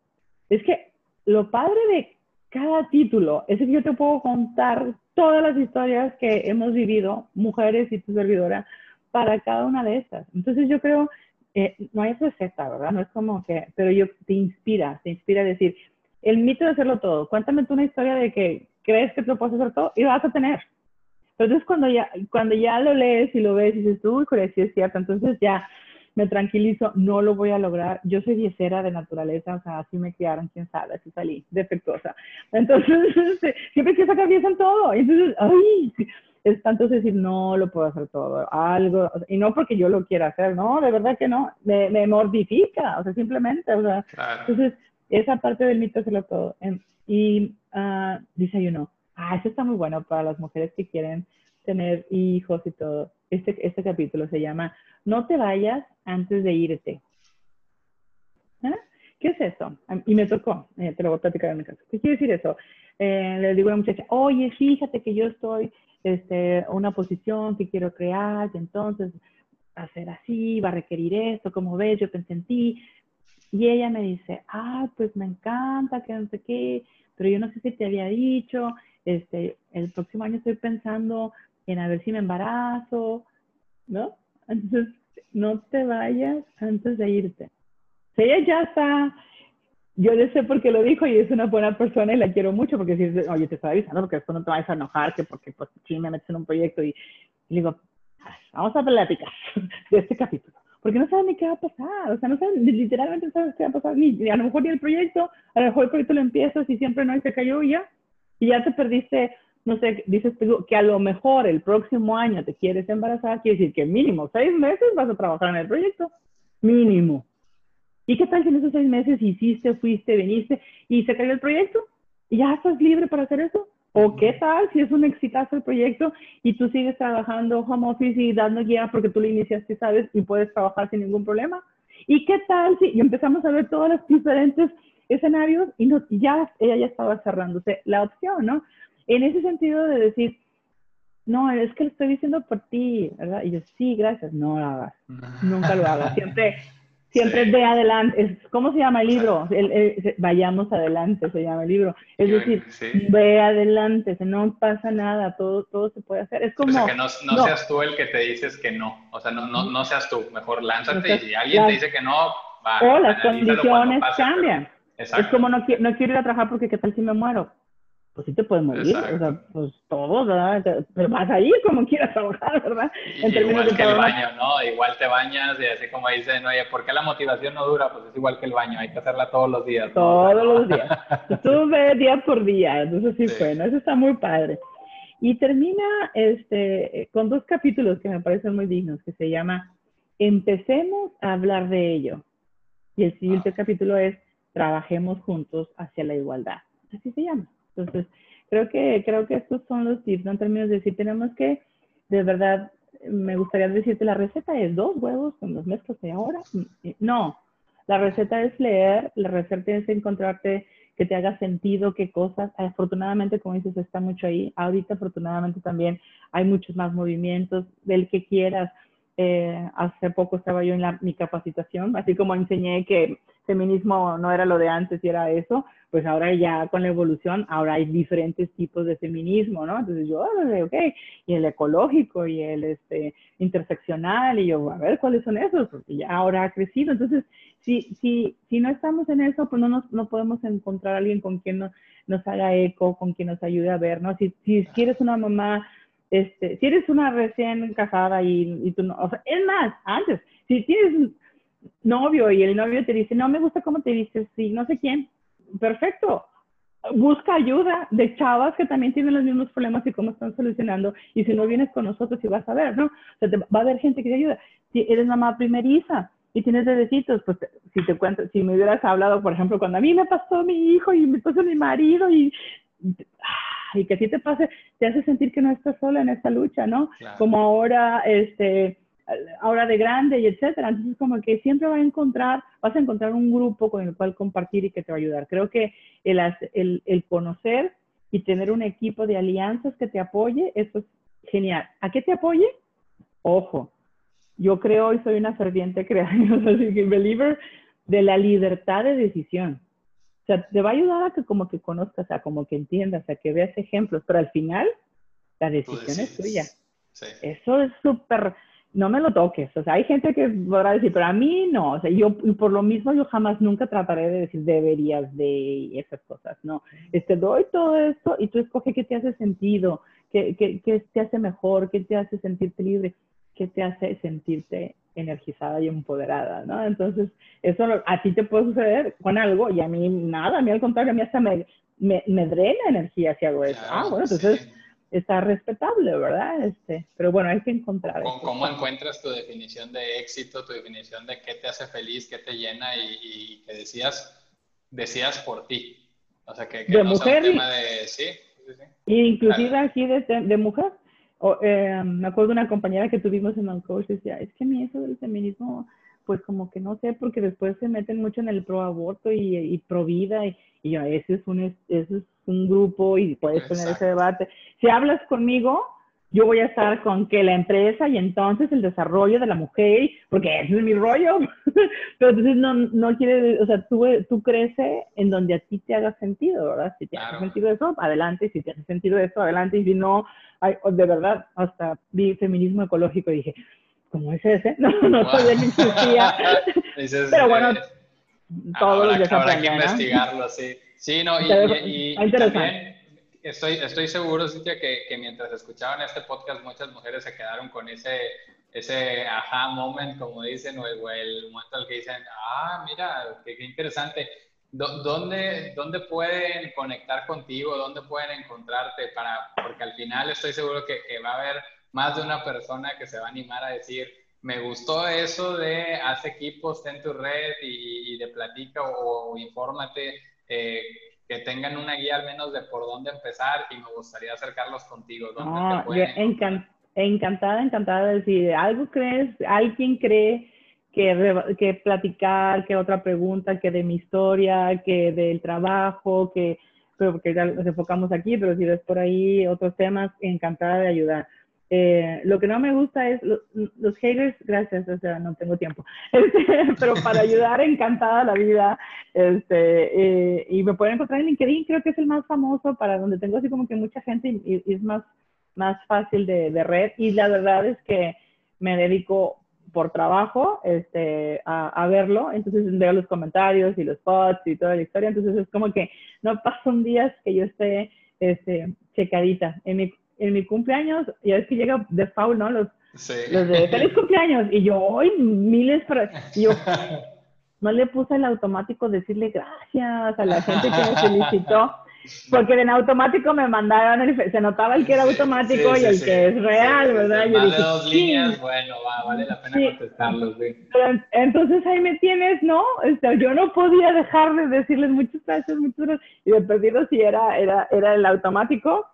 Es que lo padre de cada título es que yo te puedo contar todas las historias que hemos vivido, mujeres y tu servidora, para cada una de estas. Entonces yo creo, eh, no hay receta, ¿verdad? No es como que, pero yo te inspira, te inspira a decir, el mito de hacerlo todo. Cuéntame tú una historia de que crees que te lo puedes hacer todo y lo vas a tener. Entonces cuando ya, cuando ya lo lees y lo ves y dices, uy, sí es cierto, entonces ya me tranquilizo, no lo voy a lograr. Yo soy diecera de naturaleza, o sea, así me criaron, quién sabe, así salí defectuosa. Entonces, este, siempre quiero sacar 10 en todo. Entonces, ay, es tanto decir, no lo puedo hacer todo, algo, y no porque yo lo quiera hacer, no, de verdad que no, me, me mortifica, o sea, simplemente, o sea, entonces, esa parte del mito hacerlo todo. Y uh, dice uno, ah, eso está muy bueno para las mujeres que quieren tener hijos y todo. Este, este capítulo se llama No te vayas antes de irte. ¿Eh? ¿Qué es eso? Y me tocó, eh, te lo voy a platicar en mi caso. ¿Qué quiere decir eso? Eh, le digo a la muchacha, oye, fíjate que yo estoy este, una posición que quiero crear, entonces hacer así, va a requerir esto, como ves, yo pensé en ti. Y ella me dice, ah, pues me encanta, que no sé qué, pero yo no sé si te había dicho, este, el próximo año estoy pensando en a ver si me embarazo, ¿no? Entonces, no te vayas antes de irte. Si ella ya está, yo le sé por qué lo dijo y es una buena persona y la quiero mucho porque si, oye, te estoy avisando porque después no te vayas a enojar, que porque pues sí me metes en un proyecto y, y digo, vamos a platicar de este capítulo. Porque no sabes ni qué va a pasar, o sea, no sabes, literalmente no sabes qué va a pasar, ni, a lo mejor ni el proyecto, a lo mejor el proyecto lo empiezas y siempre no y se cayó y ya, y ya te perdiste no sé, dices tú que a lo mejor el próximo año te quieres embarazar, quiere decir que mínimo seis meses vas a trabajar en el proyecto. Mínimo. ¿Y qué tal si en esos seis meses hiciste, fuiste, viniste y se cayó el proyecto? ¿Y ya estás libre para hacer eso? ¿O qué tal si es un exitazo el proyecto y tú sigues trabajando home office y dando guía porque tú lo iniciaste, sabes, y puedes trabajar sin ningún problema? ¿Y qué tal si y empezamos a ver todos los diferentes escenarios y no, ya ella ya estaba cerrándose la opción, ¿no? En ese sentido de decir, no, es que lo estoy diciendo por ti, ¿verdad? Y yo, sí, gracias, no lo hagas, nunca lo hagas, siempre, siempre ve adelante, ¿cómo se llama el libro? vayamos adelante, se llama el libro, es decir, ve adelante, no pasa nada, todo, todo se puede hacer, es como... O sea, que no, seas tú el que te dices que no, o sea, no, no, no seas tú, mejor lánzate y si alguien te dice que no, va, O las condiciones cambian. es como no, no quiero ir a trabajar porque qué tal si me muero pues sí te puedes morir, o sea, pues todos, ¿verdad? Pero vas a ir como quieras trabajar, ¿verdad? En igual que el baño, ¿no? Igual te bañas y así como dicen, oye, ¿por qué la motivación no dura? Pues es igual que el baño, hay que hacerla todos los días. Todos los días. Tú ves día por día, entonces sí, fue, ¿no? Eso está muy padre. Y termina este, con dos capítulos que me parecen muy dignos, que se llama Empecemos a hablar de ello. Y el siguiente ah. capítulo es Trabajemos juntos hacia la igualdad. Así se llama. Entonces, creo que, creo que estos son los tips, ¿no? En términos de decir, tenemos que, de verdad, me gustaría decirte, la receta es dos huevos con los mezclas de ahora. No, la receta es leer, la receta es encontrarte que te haga sentido qué cosas. Afortunadamente, como dices, está mucho ahí. Ahorita, afortunadamente, también hay muchos más movimientos del que quieras. Eh, hace poco estaba yo en mi capacitación, así como enseñé que feminismo no era lo de antes y era eso, pues ahora ya con la evolución, ahora hay diferentes tipos de feminismo, ¿no? Entonces yo, ok, y el ecológico y el este, interseccional, y yo, a ver, ¿cuáles son esos? Porque ya ahora ha crecido. Entonces, si, si, si no estamos en eso, pues no, nos, no podemos encontrar a alguien con quien nos, nos haga eco, con quien nos ayude a ver, ¿no? Si, si, si eres una mamá este, si eres una recién casada y, y tú no, o sea, es más, antes, si tienes novio y el novio te dice, no me gusta cómo te vistes, sí, no sé quién, perfecto. Busca ayuda de chavas que también tienen los mismos problemas y cómo están solucionando. Y si no vienes con nosotros, y vas a ver, ¿no? O sea, va a haber gente que te ayuda. Si eres mamá primeriza y tienes bebecitos, pues si te cuento, si me hubieras hablado, por ejemplo, cuando a mí me pasó mi hijo y me pasó mi marido y y que así te pase, te hace sentir que no estás sola en esta lucha, ¿no? Como ahora, este, ahora de grande y etcétera. Entonces, como que siempre vas a encontrar, vas a encontrar un grupo con el cual compartir y que te va a ayudar. Creo que el, el, el conocer y tener un equipo de alianzas que te apoye, eso es genial. ¿A qué te apoye? Ojo, yo creo y soy una ferviente que believer de la libertad de decisión. O sea, te va a ayudar a que como que conozcas, a como que entiendas, a que veas ejemplos, pero al final la decisión es tuya. Eso es súper, no me lo toques. O sea, hay gente que podrá decir, pero a mí no. O sea, yo, por lo mismo, yo jamás nunca trataré de decir deberías de esas cosas. No, este, doy todo esto y tú escoge qué te hace sentido, qué, qué, qué te hace mejor, qué te hace sentirte libre, qué te hace sentirte energizada y empoderada, ¿no? Entonces, eso a ti te puede suceder con algo y a mí nada, a mí al contrario, a mí hasta me, me, drena energía si hago eso. ah, bueno, entonces está respetable, ¿verdad? Este, pero bueno, hay que encontrar. ¿Cómo, ¿Cómo, encuentras tu definición de éxito, tu definición de qué te hace feliz, qué te llena y, y que decías, decías por ti? O sea, que, que de mujer, tema de... Sí, sí, sí. Inclusive aquí de, de mujer. Eh, me acuerdo de una compañera que tuvimos en Uncoach, decía, es que a mí eso del feminismo, pues como que no sé, porque después se meten mucho en el pro aborto y, y pro vida, y, y yo, ese es un, ese es un grupo y puedes tener ese debate. Si hablas conmigo, yo voy a estar con que la empresa y entonces el desarrollo de la mujer, porque ese es mi rollo. Pero entonces no, no quiere, o sea, tú, tú creces en donde a ti te haga sentido, ¿verdad? Si te hace sentido eso, adelante. Si te hace sentido eso, adelante. Y si no, de verdad, hasta vi feminismo ecológico y dije, ¿cómo es ese? No, no sabía que existía. Pero bueno, eh, todos los días Habrá que investigarlo, sí. Sí, no, y, y, y también estoy, estoy seguro, Cintia, que, que, mientras escuchaban este podcast, muchas mujeres se quedaron con ese, ese aha moment, como dicen, o el, momento en el que dicen, ah, mira, qué, qué interesante. ¿Dónde, ¿Dónde pueden conectar contigo? ¿Dónde pueden encontrarte? Para, porque al final estoy seguro que, que va a haber más de una persona que se va a animar a decir, me gustó eso de haz equipos, ten tu red y, de platica o, infórmate, eh, que tengan una guía al menos de por dónde empezar y me gustaría acercarlos contigo. ¿Dónde encantada, encantada de decir, ¿algo crees, alguien cree que, que platicar, que otra pregunta, que de mi historia, que del trabajo, que, porque ya nos enfocamos aquí, pero si ves por ahí otros temas, encantada de ayudar. Eh, lo que no me gusta es los haters, gracias, o sea, no tengo tiempo, este, pero para ayudar, encantada la vida, este, eh, y me pueden encontrar en LinkedIn, creo que es el más famoso para donde tengo así como que mucha gente y, es más, más fácil de, de, red, y la verdad es que me dedico por trabajo este, a, a, verlo, entonces veo los comentarios y los posts y toda la historia, entonces es como que no pasan días que yo esté este, checadita en mi en mi cumpleaños, ya es que llega de Foul, ¿no? Los, los de feliz cumpleaños. Y yo, hoy miles para. Yo no le puse el automático decirle gracias a la gente que me felicitó. Porque en automático me mandaron, el, se notaba el que era automático y el que es real, ¿verdad? Yo dije, dos líneas, bueno, va, vale la pena contestarlos. entonces ahí me tienes, ¿no? Este, yo no podía dejar de decirles muchas gracias, muchas gracias. Y de perdido, si era, era, era el automático,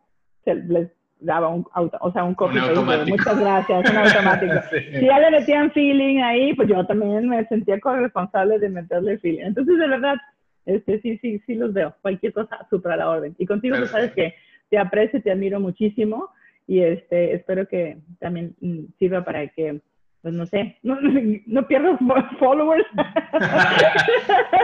se, les daba un auto, o sea, un copy muchas gracias, un automático. Si ya le metían feeling ahí, pues yo también me sentía corresponsable de meterle feeling. Entonces, de verdad, este, sí, sí, sí los veo. Cualquier cosa, súper a la orden. Y contigo, tú sabes que te aprecio, te admiro muchísimo y este, espero que también mm, sirva para que pues no sé, no, no pierdas followers.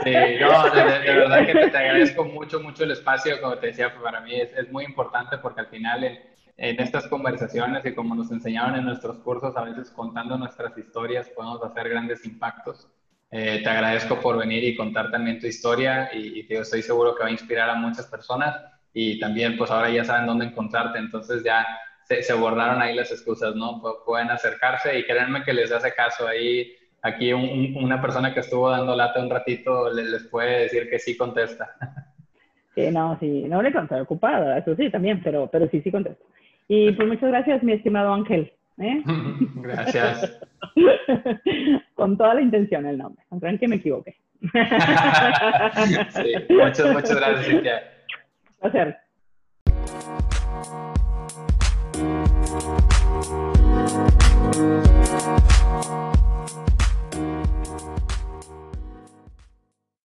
Sí, no, de, verdad que te, agradezco mucho, mucho el espacio, como te decía, para mí es, es muy importante porque al final el, en estas conversaciones y como nos enseñaron en nuestros cursos, a veces contando nuestras historias podemos hacer grandes impactos. Eh, te agradezco por venir y contar también tu historia y, y estoy seguro que va a inspirar a muchas personas y también pues ahora ya saben dónde encontrarte, entonces ya se, se borraron ahí las excusas, ¿no? pueden acercarse y créanme que les hace caso ahí. Aquí una persona que estuvo dando lata un ratito les, les puede decir que sí contesta. No, sí, no le conté ocupada, eso sí, también, pero, pero sí, sí contesta. Y pues muchas gracias, mi estimado Ángel. ¿eh? Gracias. Con toda la intención el nombre, aunque que me equivoqué. sí, muchas, muchas gracias, Cintia. Un placer.